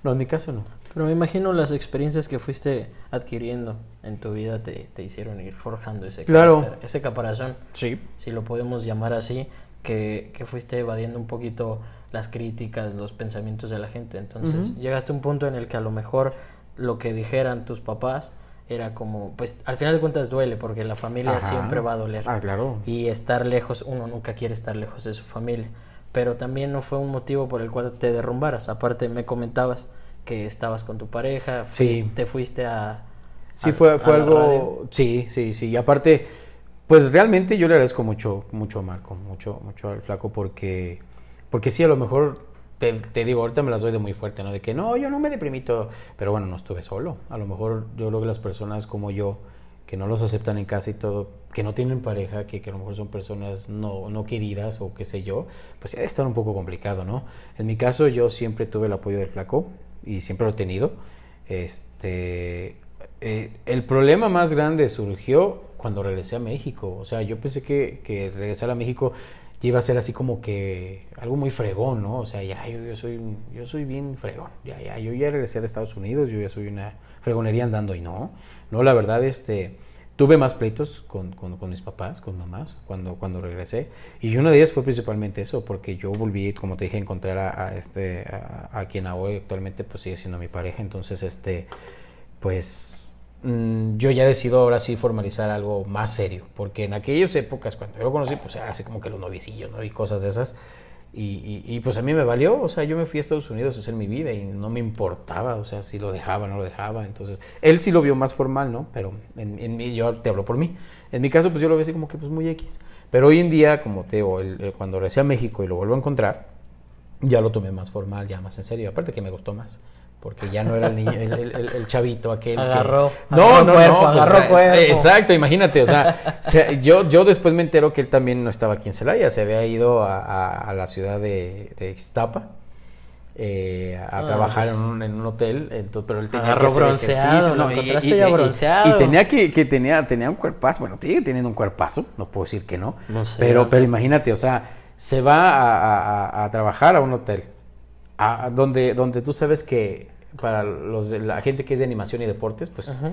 No, en mi caso no. Pero me imagino las experiencias que fuiste adquiriendo en tu vida te, te hicieron ir forjando ese Claro. carácter, ese caparazón, Sí. si lo podemos llamar así, que, que fuiste evadiendo un poquito las críticas, los pensamientos de la gente. Entonces, llegaste a un punto en el que a lo mejor lo que dijeran tus papás era como, pues al final de cuentas duele, porque la familia Ajá. siempre va a doler. Ah, claro. Y estar lejos, uno nunca quiere estar lejos de su familia. Pero también no fue un motivo por el cual te derrumbaras. Aparte, me comentabas que estabas con tu pareja, Sí. fuiste- te fuiste a... Sí, a- fue, a fue la algo. Sí, sí, sí. Y aparte, pues realmente yo le agradezco mucho, mucho a Marco, mucho, mucho al flaco, porque, porque sí, a lo mejor te, te digo, ahorita me las doy de muy fuerte, ¿no? De que no, yo no me deprimí todo. Pero bueno, no estuve solo. A lo mejor yo creo que las personas como yo, que no los aceptan en casa y todo, que no tienen pareja, que, que a lo mejor son personas no, no queridas o qué sé yo, pues debe estar un poco complicado, ¿no? En mi caso, yo siempre tuve el apoyo del flaco y siempre lo he tenido. Este, eh, el problema más grande surgió cuando regresé a México. O sea, yo pensé que, que regresar a México ya iba a ser así como que algo muy fregón, ¿no? O sea, ya yo, yo soy yo soy bien fregón. Ya, ya, yo ya regresé de Estados Unidos, yo ya soy una fregonería andando y no. No, la verdad, este, tuve más pleitos con, con, mis papás, con mamás, cuando, cuando regresé. Y uno de ellos fue principalmente eso, porque yo volví, como te dije, a encontrar a, este, a, quien hoy actualmente pues sigue siendo mi pareja. Entonces, este, pues yo ya decido ahora sí formalizar algo más serio, porque en aquellas épocas, cuando yo lo conocí, pues así como que los novicillos, ¿no? Y cosas de esas. Y, pues a mí me valió, o sea, yo me fui a Estados Unidos a hacer mi vida y no me importaba, o sea, si lo dejaba, no lo dejaba. Entonces, él sí lo vio más formal, ¿no? Pero en, en mí, yo te hablo por mí. En mi caso, pues yo lo veo así como que pues muy X. Pero hoy en día, como te digo, cuando regresé a México y lo vuelvo a encontrar, ya lo tomé más formal, ya más en serio. Aparte que me gustó más porque ya no era el niño, el, el, chavito aquel. Agarró. No, no, no. Pues, agarró cuerpo. Exacto, imagínate, o sea, yo, yo después me entero que él también no estaba aquí en Celaya, se había ido a, a, la ciudad de, de Ixtapa. Eh, a ah, trabajar pues. en, un, en, un, hotel, entonces, pero él tenía que hacer bronceado, no, y, y, bronceado. y, tenía que, que, tenía, tenía un cuerpazo, bueno, tiene teniendo un cuerpazo, no puedo decir que no, no sé, pero, pero imagínate, o sea, se va a, a, a trabajar a un hotel, a, donde, donde tú sabes que para los la gente que es de animación y deportes, pues,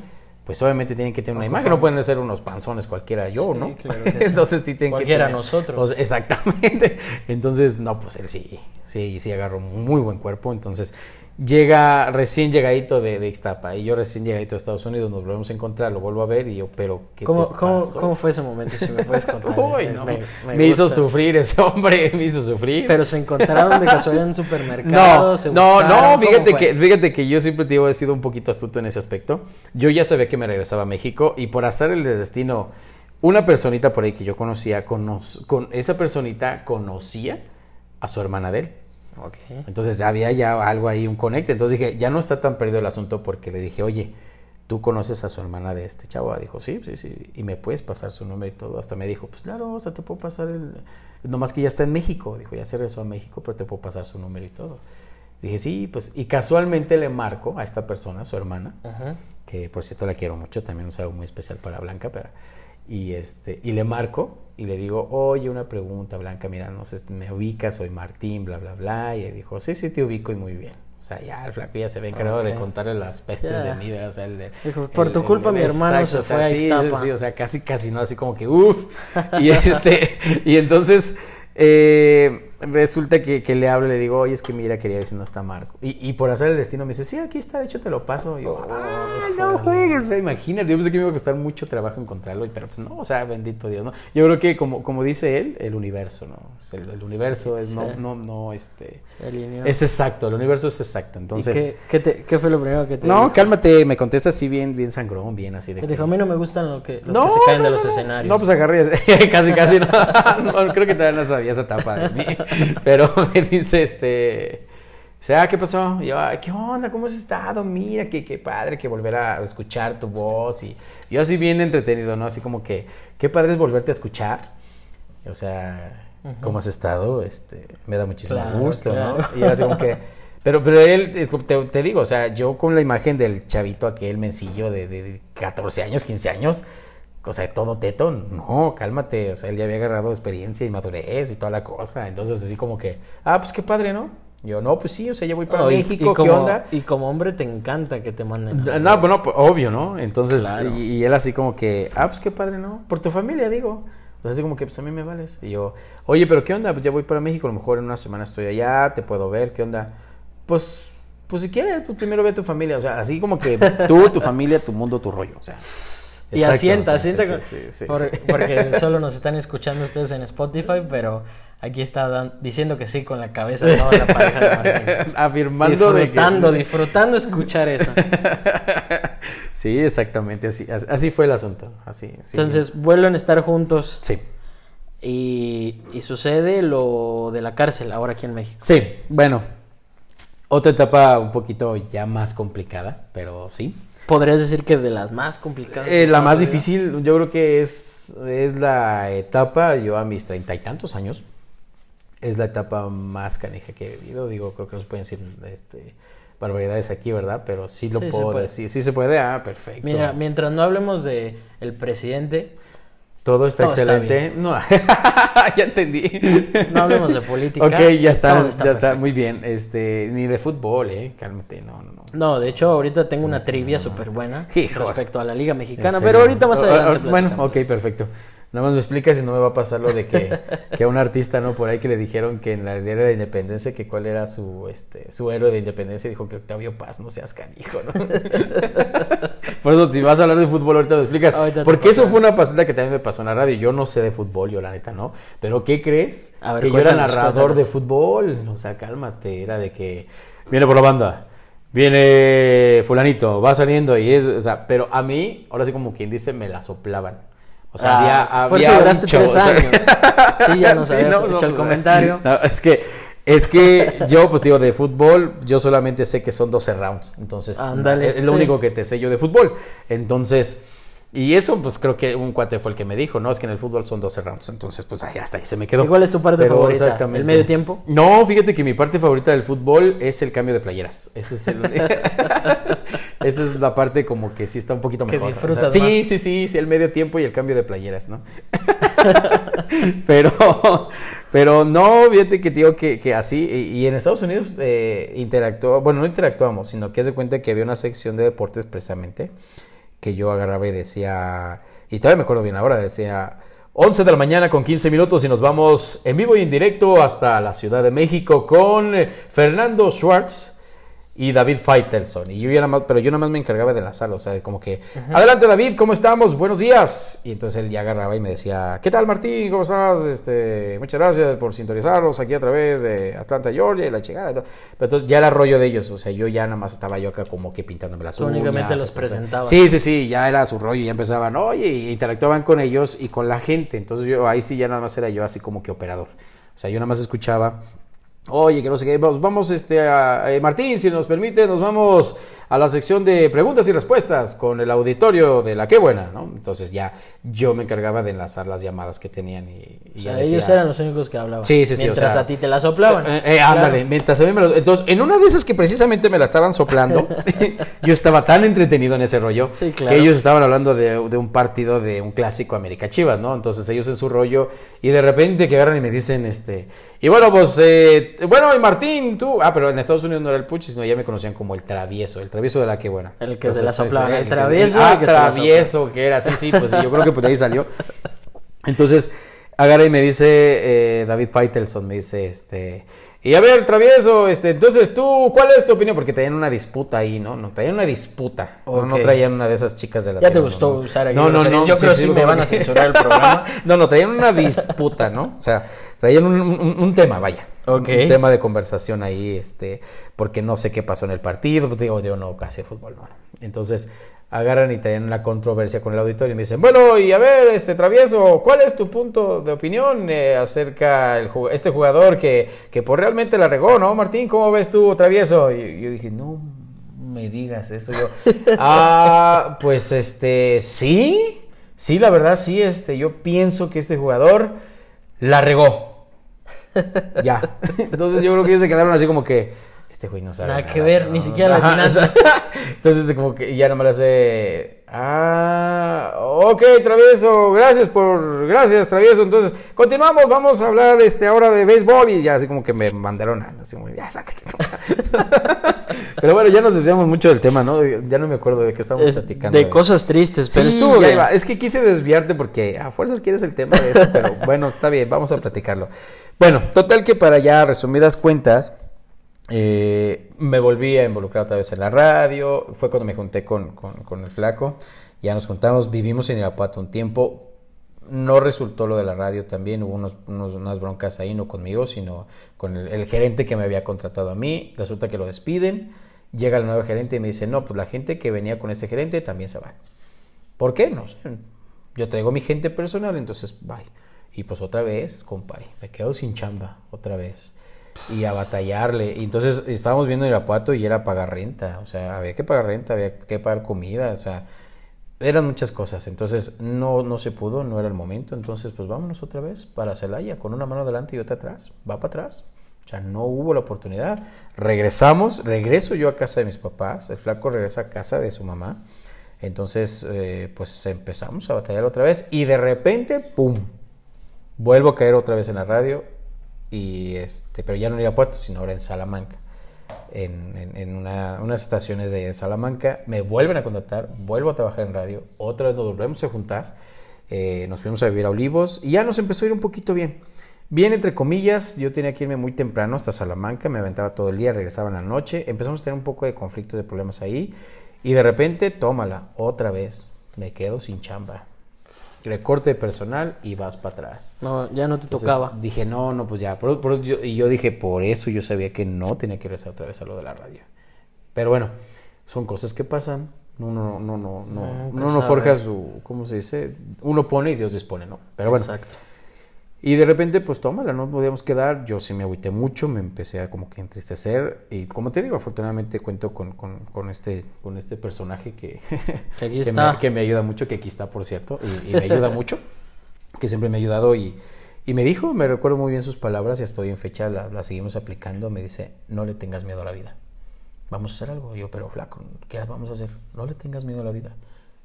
pues obviamente tienen que tener una imagen, no pueden ser unos panzones cualquiera yo, ¿no? Entonces sí tienen cualquiera nosotros. exactamente. Entonces, no, pues él sí, sí, sí agarró muy buen cuerpo, entonces llega recién llegadito de, de Ixtapa y yo recién llegadito de Estados Unidos, nos volvemos a encontrar, lo vuelvo a ver y yo, pero ¿qué ¿Cómo, ¿cómo, ¿Cómo, fue ese momento? Si me puedes contar. Uy, no, me, hizo sufrir ese hombre, me hizo sufrir. Pero se encontraron de casualidad en un supermercado. No, no, no, fíjate que, fíjate que yo siempre te digo, he sido un poquito astuto en ese aspecto. Yo ya sabía que me regresaba a México y por hacer el destino, una personita por ahí que yo conocía, con esa personita conocía a su hermana de él. Okay. Entonces había ya algo ahí, un conecte. Entonces dije, ya no está tan perdido el asunto porque le dije, oye, ¿tú conoces a su hermana de este chavo? Dijo, sí, sí, sí. Y me puedes pasar su nombre y todo. Hasta me dijo, pues claro, o sea, te puedo pasar el... Nomás que ya está en México. Dijo, ya se regresó a México, pero te puedo pasar su número y todo. Dije, sí, pues, y casualmente le marco a esta persona, su hermana, que por cierto la quiero mucho, también es algo muy especial para Blanca, pero y este y le marco y le digo, oye, una pregunta, Blanca, mira, no sé, me ubicas, soy Martín, bla, bla, bla. Y él dijo, sí, sí, te ubico y muy bien. O sea, ya el flaco ya se ve encargado de contarle las pestes de mí, O sea, el, dijo, por tu culpa mi hermano se fue a sí, sí, o sea, casi, casi, ¿no? Así como que, uff. y este, y entonces, eh, resulta que, que, le hablo y le digo, oye, es que mira, quería ver si no está Marco. Y, y por hacer el destino me dice, sí, aquí está, de hecho te lo paso. Y yo, oh, no juegues, imagínate, yo pensé que me iba a costar mucho trabajo encontrarlo, pero pues no, o sea, bendito Dios, ¿no? Yo creo que como, como dice él, el universo, ¿no? El, universo es, no, no, no, este... Es exacto, el universo es exacto, entonces... Qué, qué, te, ¿Qué, fue lo primero que te No, cálmate, me contesta así bien, bien sangrón, bien así de... Dijo, a mí no me gustan lo que, los que se caen de los escenarios. No, pues agarré, casi, casi no. creo que todavía no sabía esa etapa de mí, pero me dice, este... O sea, ¿qué pasó? yo, ¿qué onda? ¿Cómo has estado? Mira, qué, qué padre que volver a escuchar tu voz. Y yo así bien entretenido, ¿no? Así como que, qué padre es volverte a escuchar. O sea, ¿cómo has estado? Este, me da muchísimo gusto, ¿no? Y así como que... Pero, pero él, te, te, digo, o sea, yo con la imagen del chavito aquel mencillo de, de 14 años, 15 años, o sea, todo teto, no, cálmate, o sea, él ya había agarrado experiencia y madurez y toda la cosa, entonces así como que, ah, pues qué padre, ¿no? Yo, no, pues sí, o sea, ya voy para México, ¿qué onda? Y como hombre te encanta que te manden. No, bueno, pues, obvio, ¿no? Entonces, y, él así como que, ah, pues qué padre, ¿no? Por tu familia, digo. O sea, así como que, pues a mí me vales. Y yo, oye, pero ¿qué onda? Pues ya voy para México, a lo mejor en una semana estoy allá, te puedo ver, ¿qué onda? Pues, pues si quieres, pues primero ve a tu familia. O sea, así como que tú, tu familia, tu mundo, tu rollo. O sea. Y asienta, asienta. porque solo nos están escuchando ustedes en Spotify, pero aquí está diciendo que sí con la cabeza de toda la pareja de Martín. Afirmando disfrutando, disfrutando escuchar eso. sí, exactamente, así, así fue el asunto. Así, Entonces vuelven a estar juntos. Sí. Y, y sucede lo de la cárcel ahora aquí en México. Sí, bueno, otra etapa un poquito ya más complicada, pero sí. ¿Podrías decir que de las más complicadas? Eh, la más difícil, yo creo que es, es la etapa, yo a mis treinta y tantos años, es la etapa más canija que he vivido. Digo, creo que no se pueden decir este, barbaridades aquí, ¿verdad? Pero sí lo puedo decir. Sí se puede, ah, perfecto. Mira, mientras no hablemos de el presidente, Todo está Todo está excelente. no, ya entendí. No hablemos de política. Ok, ya está, Todo ya está, muy bien. Este, ni de fútbol, eh, cálmate, no, no, no. No, de hecho, ahorita tengo una trivia súper buena Hijo. respecto a la Liga ¿En Mexicana, pero ahorita más adelante. o- Bueno, ok, perfecto. Nada más me explicas si no me va a pasar lo de que, que a un artista, ¿no? Por ahí que le dijeron que en la era de independencia, que cuál era su, este, su héroe de independencia, dijo que Octavio Paz, no seas canijo, ¿no? Por eso, si vas a hablar de fútbol, ahorita lo explicas. Ahorita Porque eso fue una pasada que también me pasó en la radio. Yo no sé de fútbol, yo la neta no. Pero ¿qué crees? A ver, que yo era cuéntanos, narrador de fútbol. O sea, cálmate. Era de que viene por la banda. Viene fulanito, va saliendo y es, o sea, pero a mí, ahora sí como quien dice, me la soplaban. O sea, Ah, había, por había duraste tres o sea- años. Sí, ya nos Sí, habías no, hecho no, el comentario. No, es que, es que yo, pues digo, de fútbol, yo solamente sé que son 12 rounds. Entonces, Ándale, es lo sí. único que te sé yo de fútbol. Entonces, y eso, pues creo que un cuate fue el que me dijo, no, es que en el fútbol son 12 rounds. Entonces, pues ahí hasta ahí se me quedó. ¿Y cuál es tu parte Pero favorita? exactamente. ¿El medio tiempo? No, fíjate que mi parte favorita del fútbol es el cambio de playeras. Ese es el... Esa es la parte como que sí está un poquito Que mejor. disfrutas sí, más. sí, sí, sí, el medio tiempo y el cambio de playeras, ¿no? pero, pero no, fíjate que te digo que, que así, y, y en Estados Unidos eh, interactuó, bueno, no interactuamos, sino que haz de cuenta que había una sección de deportes precisamente, que yo agarraba decía, y todavía me acuerdo bien ahora, decía 11 de la mañana con 15 minutos y nos vamos en vivo y en directo hasta la Ciudad de México con eh, Fernando Schwartz y David Faitelson. Y yo ya nada más, pero yo nada más me encargaba de enlazarlo, o sea, como que, adelante David, ¿cómo estamos? Buenos días. Y entonces él ya agarraba y me decía, ¿qué tal Martín? ¿Cómo estás? Este, muchas gracias por sintonizarnos aquí a través de Atlanta, Georgia y la chingada. Pero entonces ya era rollo de ellos, o sea, yo ya nada más estaba yo acá como que pintándome las uñas. únicamente los presentabas. Sí, sí, sí, ya era su rollo, ya empezaban, oye, y interactuaban con ellos y con la gente. Entonces yo ahí sí ya nada más era yo así como que operador. O sea, yo nada más escuchaba. Oye, que no sé qué, vamos, vamos este, a, eh, Martín, si nos permite, nos vamos a la sección de preguntas y respuestas con el auditorio de la Qué Buena, ¿no? Entonces ya yo me encargaba de enlazar las llamadas que tenían y, y O ya sea, decía- ellos eran los únicos que hablaban. Sí, sí, sí, o Mientras sea- a ti te la soplaban. Eh, eh, ándale, mientras a mí me los- Entonces, en una de esas que precisamente me la estaban soplando, yo estaba tan entretenido en ese rollo Sí, claro. que ellos estaban hablando de, de un partido de un clásico América Chivas, ¿no? Entonces ellos en su rollo y de repente que agarran y me dicen, este, y bueno, pues, eh, bueno, y Martín, tú, ah, pero en Estados Unidos no era el Puchi, sino ya me conocían como el travieso, el travieso de la que buena. El que se la soplaban, ese- el que- travieso, ah, el que travieso que era, sí, sí, pues sí, yo creo que por ahí salió. Entonces, agarra y me dice eh, David Faitelson, me dice, este, y a ver, travieso, este, entonces tú, ¿cuál es tu opinión? Porque traían una disputa ahí, ¿no? No, traían una disputa. No, no Ok. traían una de esas chicas de las Ya te no, gustó no. usar aquí No, no, no. Yo creo que sí me van a censurar el programa. no, no, traían una disputa, ¿no? O sea, traían un, un- un tema, vaya. Un tema de conversación ahí, este, porque no sé qué pasó en el partido, pues digo, yo no casi fútbol, no. Entonces, agarran y traen una controversia con el auditorio y me dicen, bueno, y a ver, este travieso, ¿cuál es tu punto de opinión eh, acerca el este jugador que, que pues realmente la regó, ¿no, Martín? ¿Cómo ves tú, travieso? Y yo dije, no me digas eso. Yo, ah, pues este, sí, sí, la verdad, sí, este, yo pienso que este jugador la regó. Ya. Entonces yo creo que ellos se quedaron así como que, este güey no sabe. Nada nada, que ver, ¿no? ni siquiera la Ajá, o sea, Entonces como que ya no me la hace, ah, ok, travieso, gracias por, gracias, travieso. Entonces, continuamos, vamos a hablar este ahora de béisbol y ya así como que me mandaron a, así como, ya sácate. Pero bueno, ya nos desviamos mucho del tema, ¿no? Ya no me acuerdo de qué estábamos Es platicando. de cosas tristes, pero Sí, estuvo ya bien. iba. Es que quise desviarte porque a fuerzas quieres el tema de eso, pero bueno, está bien, vamos a platicarlo. Bueno, total que para ya resumidas cuentas, eh, me volví a involucrar otra vez en la radio, fue cuando me junté con, con- el flaco, ya nos juntamos, vivimos en Irapuato un tiempo, no resultó lo de la radio también, hubo unos, unos- unas broncas ahí, no conmigo, sino con el, gerente que me había contratado a mí, resulta que lo despiden, llega el nuevo gerente y me dice, no, pues la gente que venía con ese gerente también se va. ¿Por qué? No sé. Yo traigo mi gente personal, entonces bye. Y pues otra vez, compadre, me quedo sin chamba, otra vez. Y a batallarle. Entonces estábamos viendo Irapuato y era pagar renta. O sea, había que pagar renta, había que pagar comida. O sea, eran muchas cosas. Entonces no, no se pudo, no era el momento. Entonces, pues vámonos otra vez para Celaya, con una mano adelante y otra atrás. Va para atrás. O sea, no hubo la oportunidad. Regresamos, regreso yo a casa de mis papás. El flaco regresa a casa de su mamá. Entonces, eh, pues empezamos a batallar otra vez y de repente, ¡pum! Vuelvo a caer otra vez en la radio y este, pero ya no en Irapuato, sino ahora en Salamanca. En, en, una, unas estaciones de Salamanca, me vuelven a contratar, vuelvo a trabajar en radio, otra vez nos volvemos a juntar, eh, nos fuimos a vivir a Olivos y ya nos empezó a ir un poquito bien. Bien, entre comillas, yo tenía que irme muy temprano hasta Salamanca, me aventaba todo el día, regresaba en la noche, empezamos a tener un poco de conflictos, de problemas ahí, y de repente, tómala, otra vez, me quedo sin chamba. Recorte de personal y vas para atrás. No, ya no te tocaba. Dije, no, no, pues ya. y yo dije, por eso yo sabía que no tenía que regresar otra vez a lo de la radio. Pero bueno, son cosas que pasan. Uno no, no, no, no, no forja su, ¿cómo se dice? Uno pone y Dios dispone, ¿no? Pero bueno. Exacto. Y de repente, pues tómala, no podíamos quedar. Yo sí me agüité mucho, me empecé a como que entristecer. Y como te digo, afortunadamente cuento con, con, con este, con este personaje que, que, aquí está. Me, que, me, ayuda mucho, que aquí está, por cierto, y, me ayuda mucho, que siempre me ha ayudado. Y, y, me dijo, me recuerdo muy bien sus palabras y hasta hoy en fecha las la seguimos aplicando. Me dice, no le tengas miedo a la vida. Vamos a hacer algo. yo, pero flaco, ¿qué vamos a hacer? No le tengas miedo a la vida.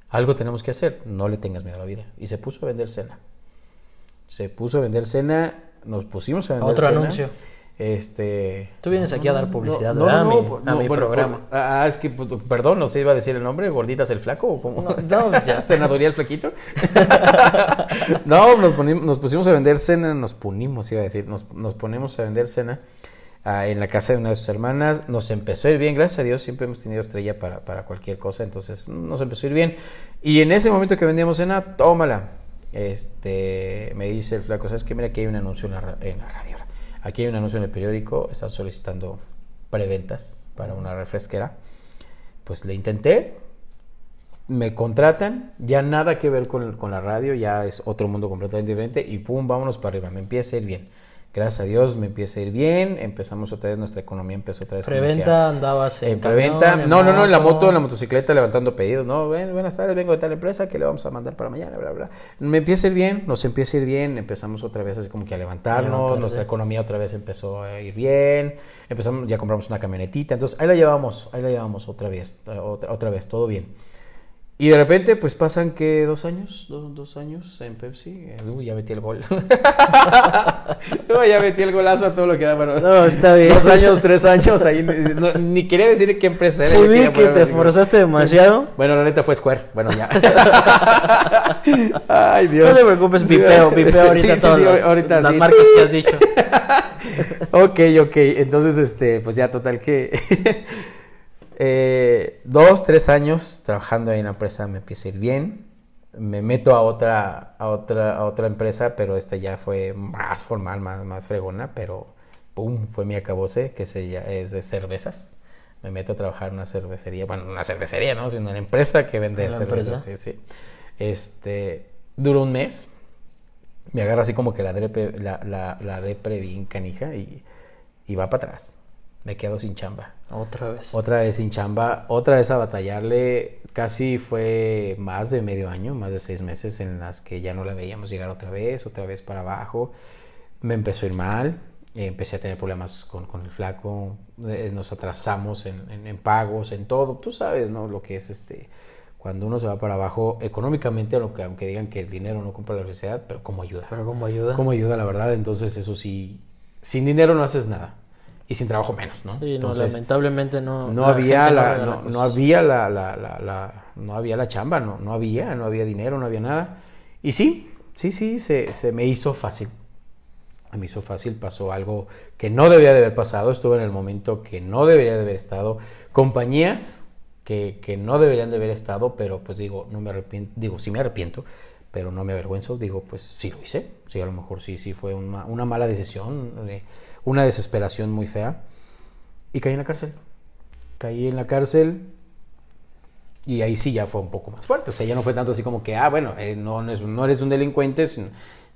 Algo tenemos que hacer, no le tengas miedo a la vida. Y se puso a vender cena se puso a vender cena, nos pusimos a vender Otro anuncio. Este. Tú vienes aquí a dar publicidad no, a mi, programa. ah, es que, pues, perdón, no se iba a decir el nombre, Gorditas el Flaco, o cómo? No, ya. ¿Senaduría el Flaquito? no, nos, nos pusimos a vender cena, nos punimos, iba a decir, nos, nos ponemos a vender cena ah, en la casa de una de sus hermanas. Nos empezó a ir bien, gracias a Dios, siempre hemos tenido estrella para, para cualquier cosa, entonces nos empezó a ir bien. Y en ese momento que vendíamos cena, tómala este, me dice el flaco, ¿sabes qué? Mira, aquí hay un anuncio en la, radio. Aquí hay un anuncio en el periódico, están solicitando preventas para una refresquera. Pues le intenté, me contratan, ya nada que ver con, con, la radio, ya es otro mundo completamente diferente y pum, vámonos para arriba, me empieza a ir bien gracias a Dios me empieza a ir bien, empezamos otra vez, nuestra economía empezó otra vez. ¿Preventa andabas en, preventa? no, no, no, en la moto, en la motocicleta levantando pedidos, no, buenas tardes, vengo de tal empresa que le vamos a mandar para mañana, bla, bla. Me empieza a ir bien, nos empieza a ir bien, empezamos otra vez así como que a levantarnos, nuestra economía otra vez empezó a ir bien, empezamos, ya compramos una camionetita, entonces ahí la llevamos, ahí la llevamos otra vez, otra, otra vez, todo bien. Y de repente, pues pasan que dos años, dos, años en Pepsi. Uy, ya metí el gol. ya metí el golazo a todo lo que da. Bueno, no, está bien. Dos años, tres años. Ahí, ni quería decir qué empresa era. Sí, vi que te esforzaste demasiado. Bueno, la neta fue Square. Bueno, ya. Ay, Dios. No te preocupes, pipeo, pipeo ahorita sí, sí, ahorita las marcas que has dicho. ok, ok. Entonces, este, pues ya total que eh, dos, tres años trabajando en la empresa me empieza a ir bien. Me meto a otra, a otra, a otra empresa, pero esta ya fue más formal, más, más fregona, pero pum, fue mi acabose, que se, ya es de cervezas. Me meto a trabajar en una cervecería, bueno, una cervecería, ¿no? Sino una empresa que vende cervezas. Sí, sí. Este, duró un mes. Me agarra así como que la, depre, la, la, la depre bien canija y, y va para atrás me quedo sin chamba. Otra vez. Otra vez sin chamba, otra vez a batallarle. Casi fue más de medio año, más de seis meses en las que ya no la veíamos llegar otra vez, otra vez para abajo. Me empezó a ir mal, empecé a tener problemas con, con el flaco, eh, nos atrasamos en, en, pagos, en todo. Tú sabes, ¿no? Lo que es este cuando uno se va para abajo económicamente, aunque, aunque digan que el dinero no compra la felicidad, pero cómo ayuda. Pero cómo ayuda. Cómo ayuda, la verdad. Entonces, eso sí, sin dinero no haces nada y sin trabajo menos, ¿no? Sí, lamentablemente no. No había la, no, había la, la, la, no había la chamba, no, no había, no había dinero, no había nada. Y sí, sí, sí, se, se me hizo fácil. Me hizo fácil, pasó algo que no debía de haber pasado, estuve en el momento que no debería de haber estado. Compañías que, que no deberían de haber estado, pero pues digo, no me arrepiento, digo, sí me arrepiento, pero no me avergüenzo, digo, pues sí lo hice, sí, a lo mejor sí, sí fue una, una mala decisión. Eh, una desesperación muy fea y caí en la cárcel. Caí en la cárcel y ahí sí ya fue un poco más fuerte. O sea, ya no fue tanto así como que, ah, bueno, eh, no, no, eres un delincuente,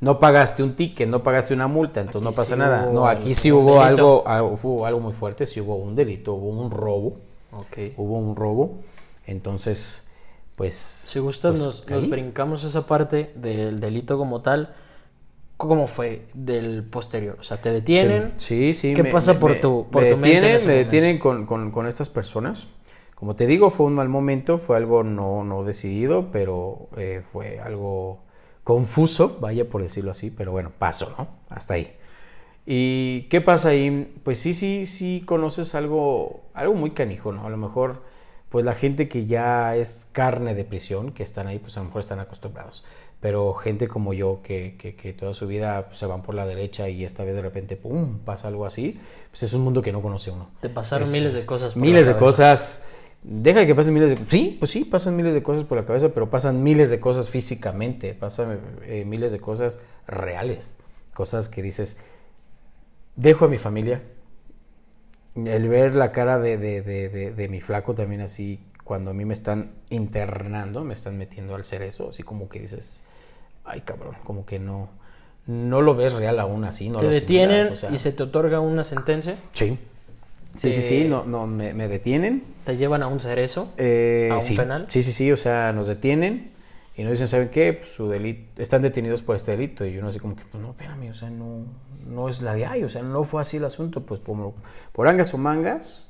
no pagaste un ticket, no pagaste una multa, entonces no pasa nada. No, aquí sí hubo algo, algo, algo muy fuerte, sí hubo un delito, hubo un robo. Okay. Hubo un robo. Entonces, pues... Si gustas, pues, nos, brincamos esa parte del delito como tal ¿Cómo fue del posterior? O sea, ¿te detienen? Sí, sí. ¿Qué pasa por tu, por me detienen, Me detienen con, con, con, estas personas, como te digo, fue un mal momento, fue algo no, no decidido, pero eh, fue algo confuso, vaya por decirlo así, pero bueno, pasó, ¿no? Hasta ahí. ¿Y qué pasa ahí? Pues sí, sí, sí conoces algo, algo muy canijo, ¿no? A lo mejor, pues la gente que ya es carne de prisión, que están ahí, pues a lo mejor están acostumbrados. Pero gente como yo, que, que, que toda su vida pues, se van por la derecha y esta vez de repente, ¡pum!, pasa algo así, pues es un mundo que no conoce uno. Te pasaron Es- miles de cosas. por Miles la de cosas. Deja de que pasen miles de Sí, pues sí, pasan miles de cosas por la cabeza, pero pasan miles de cosas físicamente, pasan eh, miles de cosas reales. Cosas que dices, dejo a mi familia. El ver la cara de, de, de, de, mi flaco también así, cuando a mí me están internando, me están metiendo al cerezo, así como que dices, ay cabrón, como que no, no lo ves real aún así, no Te lo detienen o sea, y se te otorga una sentencia. Sí. Sí, sí, sí, no, no, me, me detienen. Te llevan a un cerezo. Eh, ¿A un sí. penal? Sí, sí, sí, o sea, nos detienen y nos dicen, ¿saben qué? Pues su delito, están detenidos por este delito. Y uno así como que, pues no, espérame, o sea, no, no es la de ahí, o sea, no fue así el asunto. Pues por, por angas o mangas,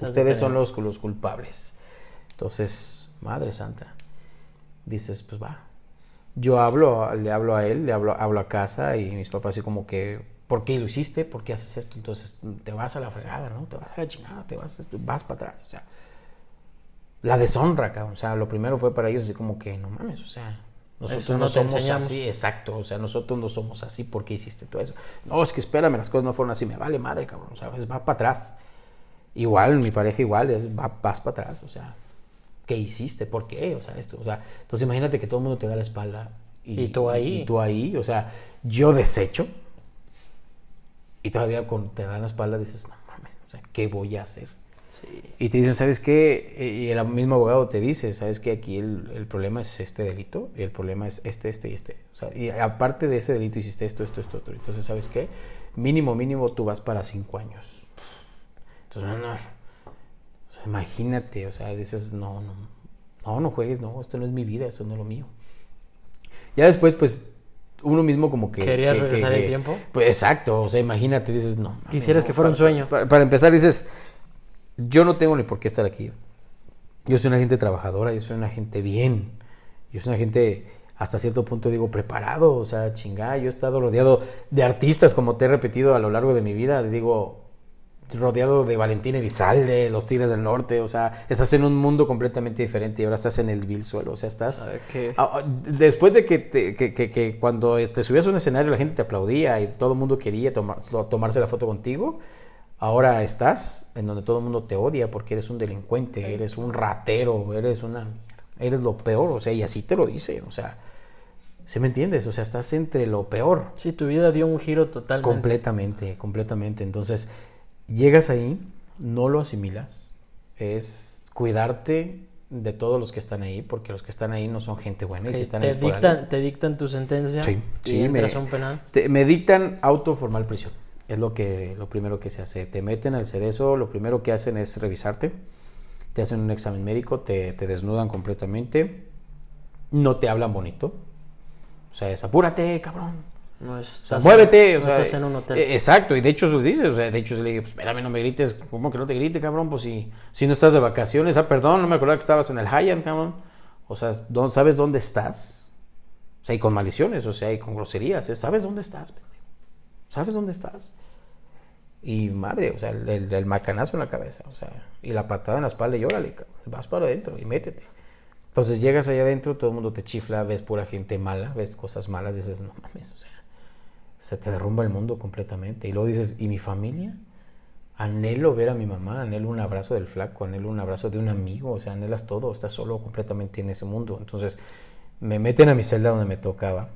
ustedes son los, los culpables. Entonces, madre santa, dices, pues va. Yo hablo, le hablo a él, le hablo, hablo a casa y mis papás así como que, ¿por qué lo hiciste? ¿Por qué haces esto? Entonces te vas a la fregada, ¿no? Te vas a la chingada, te vas, vas para atrás, o sea. La deshonra, cabrón. O sea, lo primero fue para ellos así como que, no mames, o sea, nosotros Eso no, somos enseñamos. así, exacto. O sea, nosotros no somos así, ¿por qué hiciste todo eso? No, es que espérame, las cosas no fueron así, me vale madre, cabrón. O sea, es, va para atrás. Igual, mi pareja igual, es, va, vas para atrás, o sea, ¿qué hiciste? ¿Por qué? O sea, esto, o sea, entonces imagínate que todo el mundo te da la espalda. Y tú ahí. Y tú ahí, o sea, yo desecho. Y todavía con te dan la espalda dices, no mames, o sea, ¿qué voy a hacer? Sí. Y te dicen, ¿sabes qué? Eh, Y el mismo abogado te dice, ¿sabes qué? Aquí el, el problema es este delito y el problema es este, este y este. O sea, y aparte de ese delito hiciste esto, esto, esto, otro. Entonces, ¿sabes qué? Mínimo, mínimo tú vas para cinco años. Entonces, no, no. O sea, imagínate, o sea, dices, no, no, no, no juegues, no, esto no es mi vida, esto no es lo mío. Ya después, pues, uno mismo como que... ¿Querías que- que- regresar el que- tiempo? Pues exacto, o sea, imagínate, dices, no. mames, Quisieras no, que fuera un para- sueño. Para, para empezar, dices, yo no tengo ni por qué estar aquí. Yo soy una gente trabajadora, yo soy una gente bien. Yo soy una gente, hasta cierto punto digo, preparado. O sea, chingada, yo he estado rodeado de artistas, como te he repetido a lo largo de mi vida. Digo, rodeado de Valentín Elizalde, los Tigres del Norte. O sea, estás en un mundo completamente diferente y ahora estás en el vil suelo. O sea, estás... Ah, Después de que, te- que, que- que cuando te subías a un escenario la gente te aplaudía y todo el mundo quería tomar- tomarse la foto contigo, ahora estás en donde todo el mundo te odia porque eres un delincuente, eres un ratero, eres una eres lo peor, o sea, y así te lo dicen, o sea, ¿sí me entiendes? O sea, estás entre lo peor. Sí, tu vida dio un giro totalmente. Completamente, completamente. Entonces, llegas ahí, no lo asimilas, es cuidarte de todos los que están ahí, porque los que están ahí no son gente buena y si están te, ahí por dictan, algo. te dictan tu sentencia Sí, sí, entras me- a un penal. Te- me dictan auto formal prisión. Es lo que lo primero que se hace. Te meten al cerezo, lo primero que hacen es revisarte. Te hacen un examen médico, te, te desnudan completamente. No te hablan bonito. O sea, es apúrate, cabrón. No es, O sea, estás muévete. en, o no sea, estás en un hotel. eh, exacto, y de hecho eso dice, o sea, de hecho le dije, pues espérame, no me grites, ¿cómo que no te grite, cabrón? Pues si, si no estás de vacaciones, ah, perdón, no me acordaba que estabas en el Hyatt, cabrón. O sea, ¿dó- ¿sabes dónde estás? O sea, y con maldiciones, o sea, y con groserías, ¿eh? ¿sabes dónde estás? ¿Sabes dónde estás? Y madre, o sea, el, el- macanazo en la cabeza, o sea, y la patada en la espalda y órale, vas para adentro y métete. Entonces llegas allá adentro, todo el mundo te chifla, ves pura gente mala, ves cosas malas, dices, no mames, o sea, se te derrumba el mundo completamente. Y luego dices, ¿y mi familia? Anhelo ver a mi mamá, anhelo un abrazo del flaco, anhelo un abrazo de un amigo, o sea, anhelas todo, estás solo completamente en ese mundo. Entonces me meten a mi celda donde me tocaba,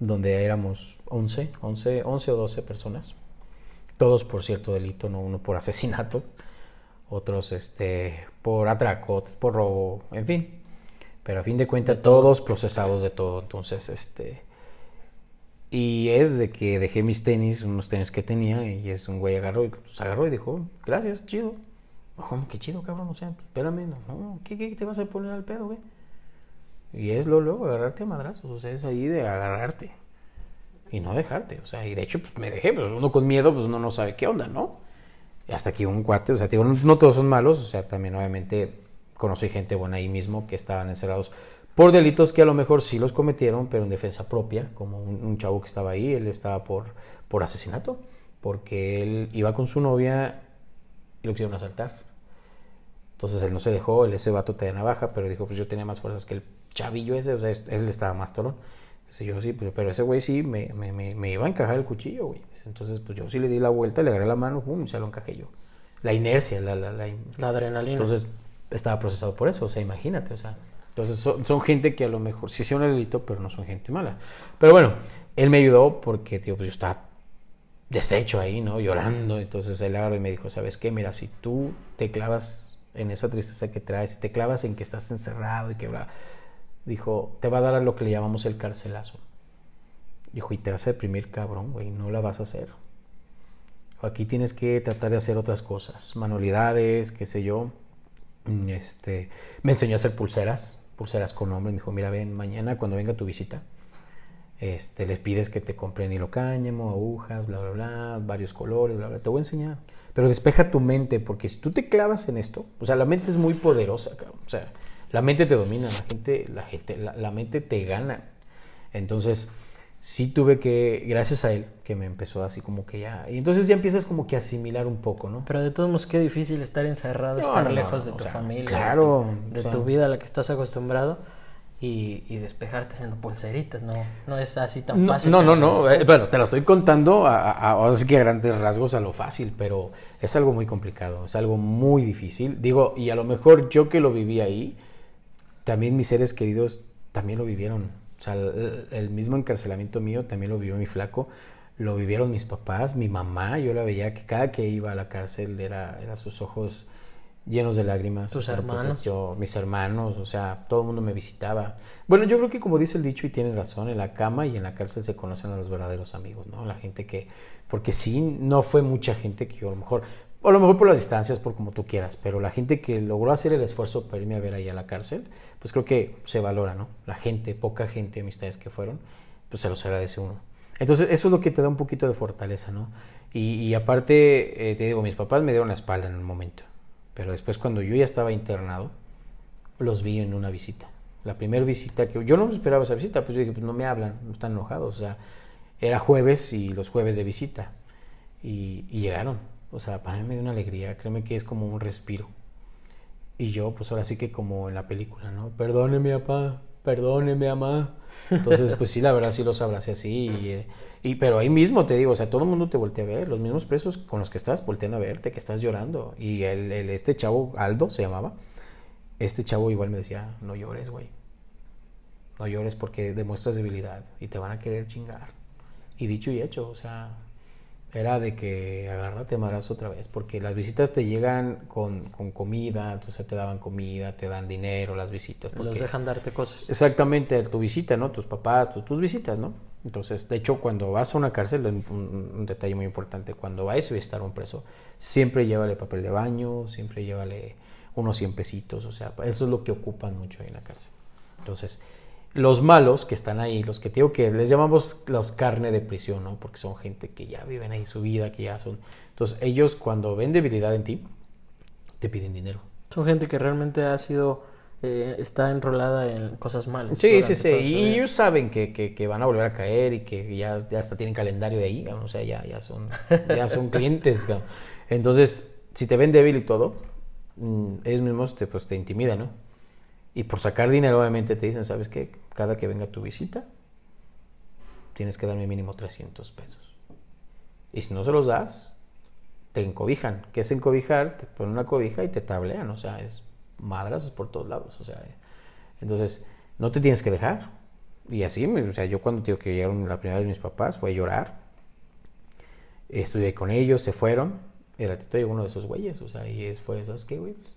donde éramos 11, 11, 11 o 12 personas, todos por cierto delito, no uno por asesinato, otros este, por atraco, otros por robo, en fin. Pero a fin de cuentas todos procesados de todo, entonces este... Y es de que dejé mis tenis, unos tenis que tenía, y es un güey agarró y pues, agarró y dijo, gracias, chido. ¿cómo que chido, cabrón? O sea, espérame, no, no, ¿qué, ¿qué te vas a poner al pedo, güey? Y es lo luego, agarrarte a madrazos, o sea, es ahí de agarrarte y no dejarte, o sea, y de hecho, pues me dejé, pues uno con miedo, pues uno no sabe qué onda, ¿no? hasta aquí un cuate, o sea, digo, no, todos son malos, o sea, también obviamente conocí gente buena ahí mismo que estaban encerrados por delitos que a lo mejor sí los cometieron, pero en defensa propia, como un, chavo que estaba ahí, él estaba por, por asesinato, porque él iba con su novia y lo quisieron asaltar. Entonces él no se dejó, él ese vato tenía navaja, pero dijo, pues yo tenía más fuerzas que el chavillo ese, o sea, él estaba más torón. Entonces yo sí, pero, pero ese güey sí me, me, me, me iba a encajar el cuchillo, güey. Entonces pues yo sí le di la vuelta, le agarré la mano, pum, y se lo encajé yo. La inercia, la, la, la, La adrenalina. entonces estaba procesado por eso, o sea, imagínate, o sea. Entonces son, son gente que a lo mejor sí hicieron el delito, pero no son gente mala. Pero bueno, él me ayudó porque, tío, pues yo estaba deshecho ahí, ¿no? Llorando. Entonces él agarró y me dijo, ¿sabes qué? Mira, si tú te clavas en esa tristeza que traes, si te clavas en que estás encerrado y que bla, dijo, te va a dar a lo que le llamamos el carcelazo. Dijo, y te vas a deprimir, cabrón, güey, no la vas a hacer. Aquí tienes que tratar de hacer otras cosas, manualidades, qué sé yo. Mm, Este, me enseñó a hacer pulseras, pulseras con nombre. Me dijo, mira, ven, mañana cuando venga tu visita, este, les pides que te compren hilo cáñamo, agujas, bla, bla, bla, varios colores, bla, bla. Te voy a enseñar. Pero despeja tu mente, porque si tú te clavas en esto, o sea, la mente es muy poderosa. O sea, la mente te domina, la gente, la gente, la, la mente te gana. Entonces, sí tuve que, gracias a él, que me empezó así como que ya. Y entonces ya empiezas como que a asimilar un poco, ¿no? Pero de todos modos, qué difícil estar encerrado, No, estar no, lejos no, de tu sea, familia, claro, de, tu, de o sea. tu vida a la que estás acostumbrado y, y despejarte haciendo pulseritas. No, no es así tan fácil. no, no, no. eh, bueno, te lo estoy contando a, a- a- a grandes rasgos a lo fácil, pero es algo muy complicado, es algo muy difícil. Digo, y a lo mejor yo que lo viví ahí, también mis seres queridos también lo vivieron. O sea, el, el mismo encarcelamiento mío también lo vivió mi flaco, lo vivieron mis papás, mi mamá, yo la veía que cada que iba a la cárcel era, era sus ojos llenos de lágrimas. O sea, entonces hermanos. yo, mis hermanos, o sea, todo el mundo me visitaba. Bueno, yo creo que como dice el dicho y tiene razón, en la cama y en la cárcel se conocen a los verdaderos amigos, ¿no? La gente que, porque sí, no fue mucha gente que yo a lo mejor, o a lo mejor por las distancias, por como tú quieras, pero la gente que logró hacer el esfuerzo para irme a ver ahí a la cárcel, pues creo que se valora, ¿no? La gente, poca gente, amistades que fueron, pues se los agradece uno. Entonces, eso es lo que te da un poquito de fortaleza, ¿no? Y, aparte, eh, te digo, mis papás me dieron la espalda en un momento, pero después cuando yo ya estaba internado, los vi en una visita. La primera visita que yo no me esperaba esa visita, pues yo dije, pues no me hablan, no están enojados, o sea, era jueves y los jueves de visita y, y llegaron. O sea, para mí me dio una alegría, créeme que es como un respiro. Y yo, pues ahora sí que como en la película, ¿no? Perdóneme, papá, perdóneme, mamá. Entonces, pues sí, la verdad sí los abracé así. Eh, y- pero ahí mismo te digo, o sea, todo el mundo te voltea a ver, los mismos presos con los que estás voltean a verte, que estás llorando. Y el- este chavo, Aldo se llamaba, este chavo igual me decía, no llores, güey. No llores porque demuestras debilidad y te van a querer chingar. Y dicho y hecho, o sea, era de que agárrate maras otra vez, porque las visitas te llegan con, con comida, entonces te daban comida, te dan dinero, las visitas. Los Porque, dejan darte cosas. Exactamente, tu visita, ¿no? Tus papás, tus, tus visitas, ¿no? Entonces, de hecho, cuando vas a una cárcel, un, un- un detalle muy importante, cuando vayas a visitar a un preso, siempre llévale papel de baño, siempre llévale unos 100 pesitos, o sea, eso es lo que ocupan mucho ahí en la cárcel. Entonces, los malos que están ahí, los que te digo que les llamamos los carne de prisión, ¿no? Porque son gente que ya viven ahí su vida, que ya son... Entonces, ellos cuando ven debilidad en ti, te piden dinero. Son gente que realmente ha sido, eh, está enrolada en cosas malas. Sí, sí, sí. Y ellos saben que, que, que van a volver a caer y que ya, ya hasta tienen calendario de ahí, o sea, ya, ya son, ya son clientes. Entonces, si te ven débil y todo, mm, ellos mismos te, pues, te intimidan, ¿no? Y por sacar dinero, obviamente, te dicen, ¿sabes qué? Cada que venga tu visita, tienes que darme mínimo 300 pesos. Y si no se los das, te encobijan. ¿Qué es encobijar? Te ponen una cobija y te tablean, o sea, es madrazos por todos lados, o sea, eh. entonces no te tienes que dejar. Y así, o sea, yo cuando digo que llegaron la primera vez mis papás, fue a llorar. Estuve con ellos, se fueron. Y ratito llegó uno de esos güeyes, o sea, y fue, ¿sabes qué, güey? Pues,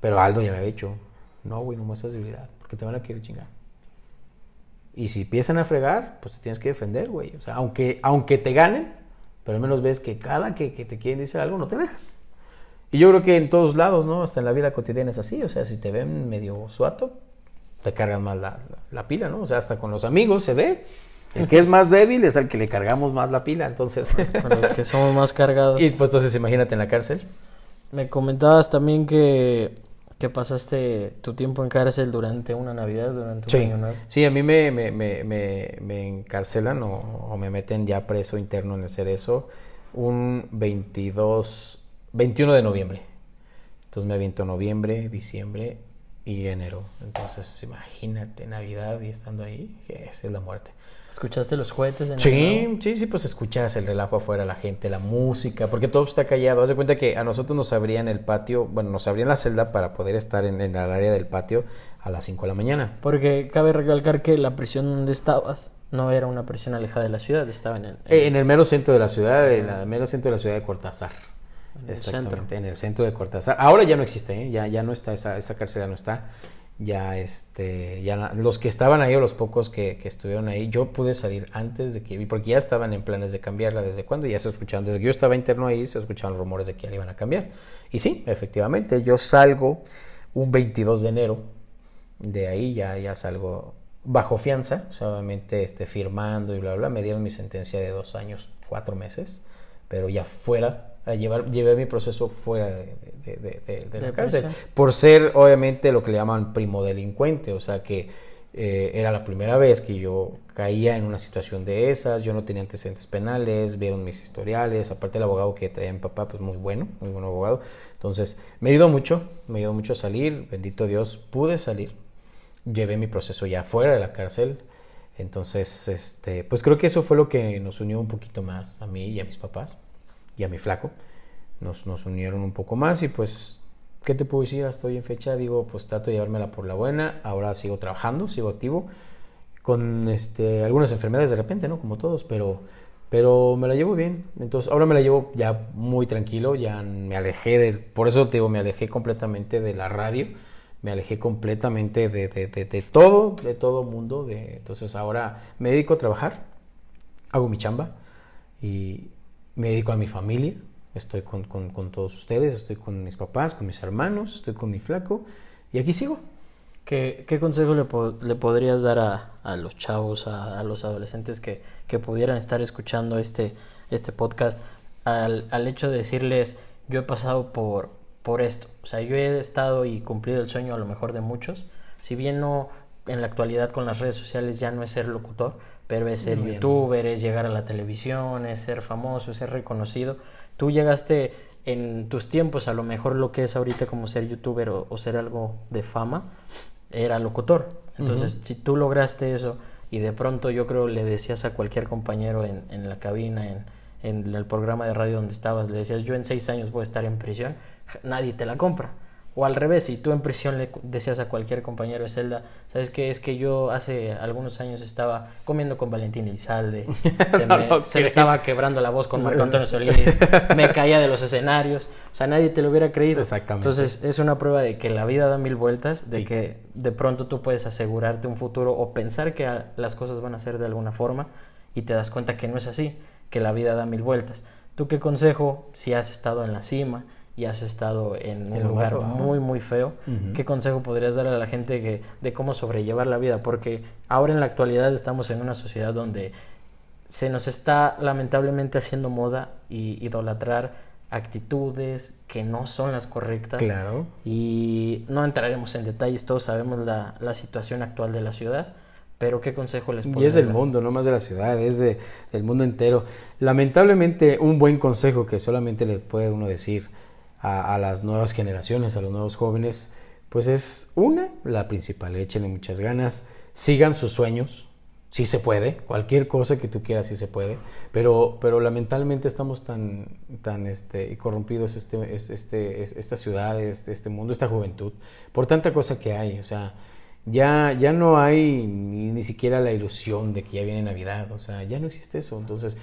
pero Aldo ya me había dicho, no, güey, no muestras debilidad, porque te van a querer chingar. Y si empiezan a fregar, pues te tienes que defender, güey. O sea, aunque, aunque te ganen, pero al menos ves que cada que, que te quieren decir algo, no te dejas. Y yo creo que en todos lados, ¿no? Hasta en la vida cotidiana es así. O sea, si te ven medio suato, te cargan más la, la- la pila, ¿no? O sea, hasta con los amigos se ve. El que es más débil es al que le cargamos más la pila, entonces. Con los que somos más cargados. y pues entonces imagínate en la cárcel. Me comentabas también que, que pasaste tu tiempo en cárcel durante una Navidad, durante un Sí, año nuevo. sí, a mí me, me, me, me, encarcelan o, o me meten ya preso interno en el cerezo un 22, 21 de noviembre. Entonces me aviento noviembre, diciembre y enero. Entonces imagínate Navidad y estando ahí, que esa es la muerte. ¿Escuchaste los cohetes en el? Sí, sí, sí, pues escuchas el relajo afuera, la gente, la música, porque todo está callado. Haz de cuenta que a nosotros nos abrían el patio, bueno, nos abrían la celda para poder estar en, en el área del patio a las 5 de la mañana. Porque cabe recalcar que la prisión donde estabas no era una prisión alejada de la ciudad, estaba en el... Eh, En el mero centro de la ciudad, en el mero centro de la ciudad de Cortázar. En Exactamente, en el centro de Cortázar. Ahora ya no existe, ¿eh? ya, ya no está, esa, esa cárcel ya no está. Ya, este, ya los que estaban ahí o los pocos que, que estuvieron ahí, yo pude salir antes de que, porque ya estaban en planes de cambiarla. ¿Desde cuándo? Ya se escuchaban, desde que yo estaba interno ahí, se escuchaban rumores de que ya la iban a cambiar. Y sí, efectivamente, yo salgo un 22 de enero, de ahí ya, ya salgo bajo fianza, o sea, obviamente este, firmando y bla, bla, me dieron mi sentencia de dos años, cuatro meses, pero ya fuera, a llevar, llevé mi proceso fuera de, de- de- de- de la cárcel, por ser obviamente lo que le llaman primo delincuente, o sea que eh, era la primera vez que yo caía en una situación de esas, yo no tenía antecedentes penales, vieron mis historiales, aparte el abogado que traía mi papá, pues muy bueno, muy buen abogado, entonces me ayudó mucho, me ayudó mucho a salir, bendito Dios, pude salir, llevé mi proceso ya fuera de la cárcel. Entonces, este, pues creo que eso fue lo que nos unió un poquito más a mí y a mis papás y a mi flaco. Nos, nos unieron un poco más y pues, ¿qué te puedo decir? Hasta hoy en fecha digo, pues trato de llevármela por la buena. Ahora sigo trabajando, sigo activo, con este, algunas enfermedades de repente, ¿no? Como todos, pero, pero me la llevo bien. Entonces, ahora me la llevo ya muy tranquilo, ya me alejé del, por eso te digo, me alejé completamente de la radio me alejé completamente de, de, de, de todo, de todo mundo. Entonces ahora me dedico a trabajar, hago mi chamba y me dedico a mi familia. Estoy con, con, todos ustedes, estoy con mis papás, con mis hermanos, estoy con mi flaco y aquí sigo. ¿Qué, qué consejo le, le podrías dar a, a los chavos, a, a los adolescentes que, que pudieran estar escuchando este, este podcast al, al hecho de decirles, yo he pasado por, por esto? O sea, yo he estado y cumplido el sueño a lo mejor de muchos, si bien no en la actualidad con las redes sociales ya no es ser locutor, pero es ser youtuber, es llegar a la televisión, es ser famoso, es ser reconocido. Tú llegaste en tus tiempos, a lo mejor lo que es ahorita como ser youtuber o, o ser algo de fama, era locutor. Entonces, si tú lograste eso y de pronto yo creo le decías a cualquier compañero en, en la cabina, en, en el programa de radio donde estabas, le decías, yo en seis años voy a estar en prisión, nadie te la compra. O al revés, si tú en prisión le decías a cualquier compañero de celda, ¿sabes qué? Es que yo hace algunos años estaba comiendo con Valentín Elizalde, se me, No se me estaba quebrando la voz con Marco Antonio Solís, me caía de los escenarios, o sea, nadie te lo hubiera creído. Exactamente. Entonces, es una prueba de que la vida da mil vueltas, de Sí. que de pronto tú puedes asegurarte un futuro o pensar que las cosas van a ser de alguna forma y te das cuenta que no es así, que la vida da mil vueltas. ¿Tú qué consejo, si has estado en la cima y has estado en un lugar muy, muy feo, qué consejo podrías dar a la gente que, de cómo sobrellevar la vida? Porque ahora en la actualidad estamos en una sociedad donde se nos está lamentablemente haciendo moda y idolatrar actitudes que no son las correctas. Claro. Y no entraremos en detalles, todos sabemos la, la situación actual de la ciudad, pero ¿qué consejo les Y es podrías del dar? mundo, no más de la ciudad, es de- del mundo entero. Lamentablemente, un buen consejo que solamente le puede uno decir a, las nuevas generaciones, a los nuevos jóvenes, pues es una, la principal, échenle muchas ganas, sigan sus sueños, sí se puede, cualquier cosa que tú quieras sí se puede, pero, pero lamentablemente estamos tan, tan este, corrompidos este, es- este, es- esta ciudad, este, este mundo, esta juventud, por tanta cosa que hay, o sea, ya, ya no hay ni, ni siquiera la ilusión de que ya viene Navidad, o sea, ya no existe eso. Entonces,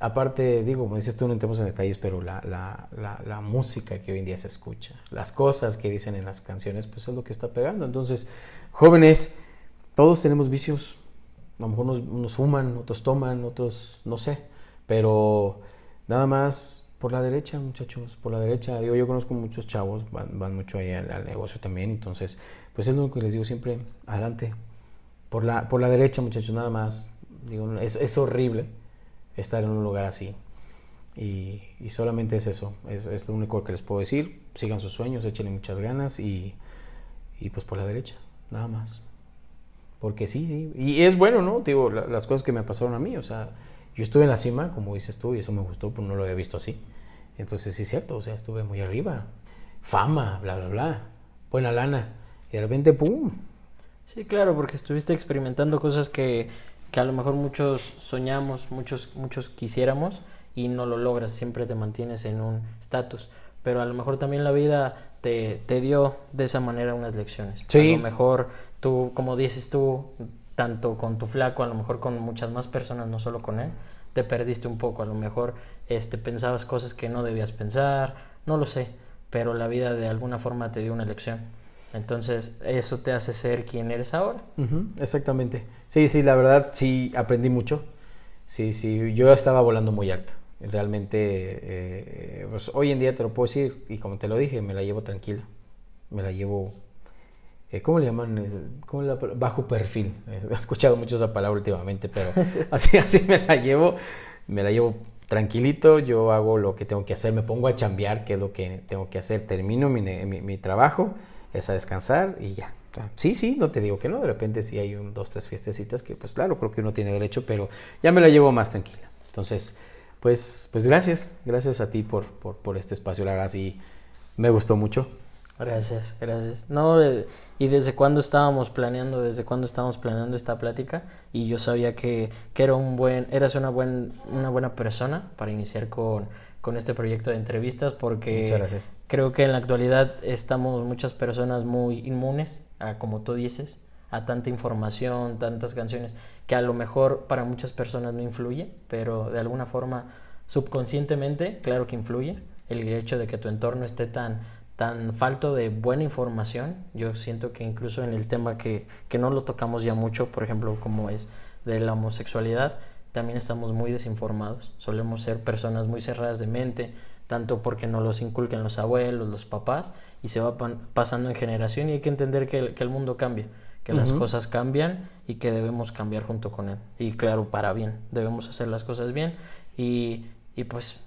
aparte, digo, como dices tú, no entremos en detalles, pero la, la, la, la música que hoy en día se escucha, las cosas que dicen en las canciones, pues es lo que está pegando. Entonces, jóvenes, todos tenemos vicios, a lo mejor unos, fuman, otros toman, otros no sé, pero nada más por la derecha, muchachos, por la derecha. Digo, yo conozco muchos chavos, van, van mucho ahí al, al negocio también, entonces, pues es lo que les digo siempre, adelante. Por la, por la derecha, muchachos, nada más. Digo, es, es horrible estar en un lugar así. Y, solamente es eso, es, lo único que les puedo decir. Sigan sus sueños, échenle muchas ganas y, pues por la derecha, nada más. Porque sí, sí. Y es bueno, ¿no? Digo, la, las cosas que me pasaron a mí, o sea, yo estuve en la cima, como dices tú, y eso me gustó, pues no lo había visto así. Entonces sí es cierto, o sea, estuve muy arriba. Fama, bla, bla, bla. Buena lana. Y de repente, ¡pum! Sí, claro, porque estuviste experimentando cosas que, que a lo mejor muchos soñamos, muchos, muchos quisiéramos y no lo logras, siempre te mantienes en un estatus. Pero a lo mejor también la vida te, te dio de esa manera unas lecciones. Sí. A lo mejor tú, como dices tú, tanto con tu flaco, a lo mejor con muchas más personas, no solo con él, te perdiste un poco. A lo mejor este, pensabas cosas que no debías pensar, no lo sé, pero la vida de alguna forma te dio una lección. Entonces, eso te hace ser quien eres ahora. Uh -huh, exactamente. Sí, sí, la verdad, sí, aprendí mucho. Sí, sí, yo estaba volando muy alto. Realmente, eh, pues hoy en día te lo puedo decir, y como te lo dije, me la llevo tranquila. Me la llevo, eh, ¿cómo le llaman? ¿Cómo la, bajo perfil. He escuchado mucho esa palabra últimamente, pero así, así me la llevo. Me la llevo tranquilito, yo hago lo que tengo que hacer, me pongo a chambear, que es lo que tengo que hacer, termino mi, mi, mi trabajo, a descansar y ya. Sí, sí, no te digo que no, de repente sí hay un, dos, tres fiestecitas que pues claro, creo que uno tiene derecho, pero ya me la llevo más tranquila. Entonces, pues, pues gracias, gracias a ti por, por, por este espacio, la verdad sí me gustó mucho. Gracias, gracias. No, eh, y desde cuándo estábamos planeando, desde cuándo estábamos planeando esta plática y yo sabía que, que era un buen, eras una, buen, una buena persona para iniciar con, con este proyecto de entrevistas porque creo que en la actualidad estamos muchas personas muy inmunes a, como tú dices, a tanta información, tantas canciones que a lo mejor para muchas personas no influye, pero de alguna forma subconscientemente, claro que influye el hecho de que tu entorno esté tan tan falto de buena información. Yo siento que incluso en el tema que, que no lo tocamos ya mucho, por ejemplo, como es de la homosexualidad, también estamos muy desinformados. Solemos ser personas muy cerradas de mente, tanto porque nos los inculcan los abuelos, los papás, y se va pasando en generación y hay que entender que el, que el mundo cambia, que uh -huh. las cosas cambian y que debemos cambiar junto con él. Y claro, para bien, debemos hacer las cosas bien y, y pues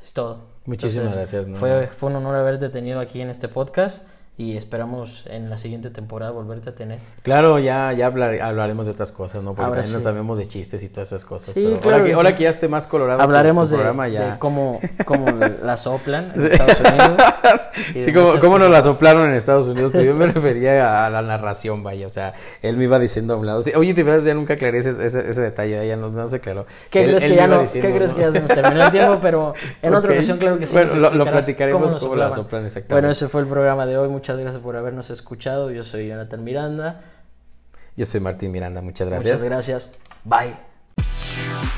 es todo. Muchísimas Entonces, gracias. ¿no? Fue, fue un honor haberte tenido aquí en este podcast y esperamos en la siguiente temporada volverte a tener. Claro, ya, ya hablar, hablaremos de otras cosas, ¿no? Porque ahora también sí. no sabemos de chistes y todas esas cosas. Sí, pero claro ahora, que, sí. ahora que ya esté más colorado hablaremos tu, tu de, programa, ya... de, cómo, cómo la soplan en Estados Unidos. sí, cómo, cómo nos la soplaron en Estados Unidos, pero yo me refería a la narración, vaya, o sea, él me iba diciendo a un lado. Sí, Oye, de verdad ya nunca aclaré ese, ese, ese detalle, ya no, no se aclaró. ¿Qué él, crees él que ya no, diciendo, ¿qué crees que ya se nos terminó el tiempo? Pero en otra okay. ocasión, claro que sí. Bueno, lo, lo platicaremos cómo, cómo la soplan exactamente. Bueno, ese fue el programa de hoy. Muchas gracias por habernos escuchado. Yo soy Jonathan Miranda. Yo soy Martín Miranda, muchas gracias. Muchas gracias. Bye.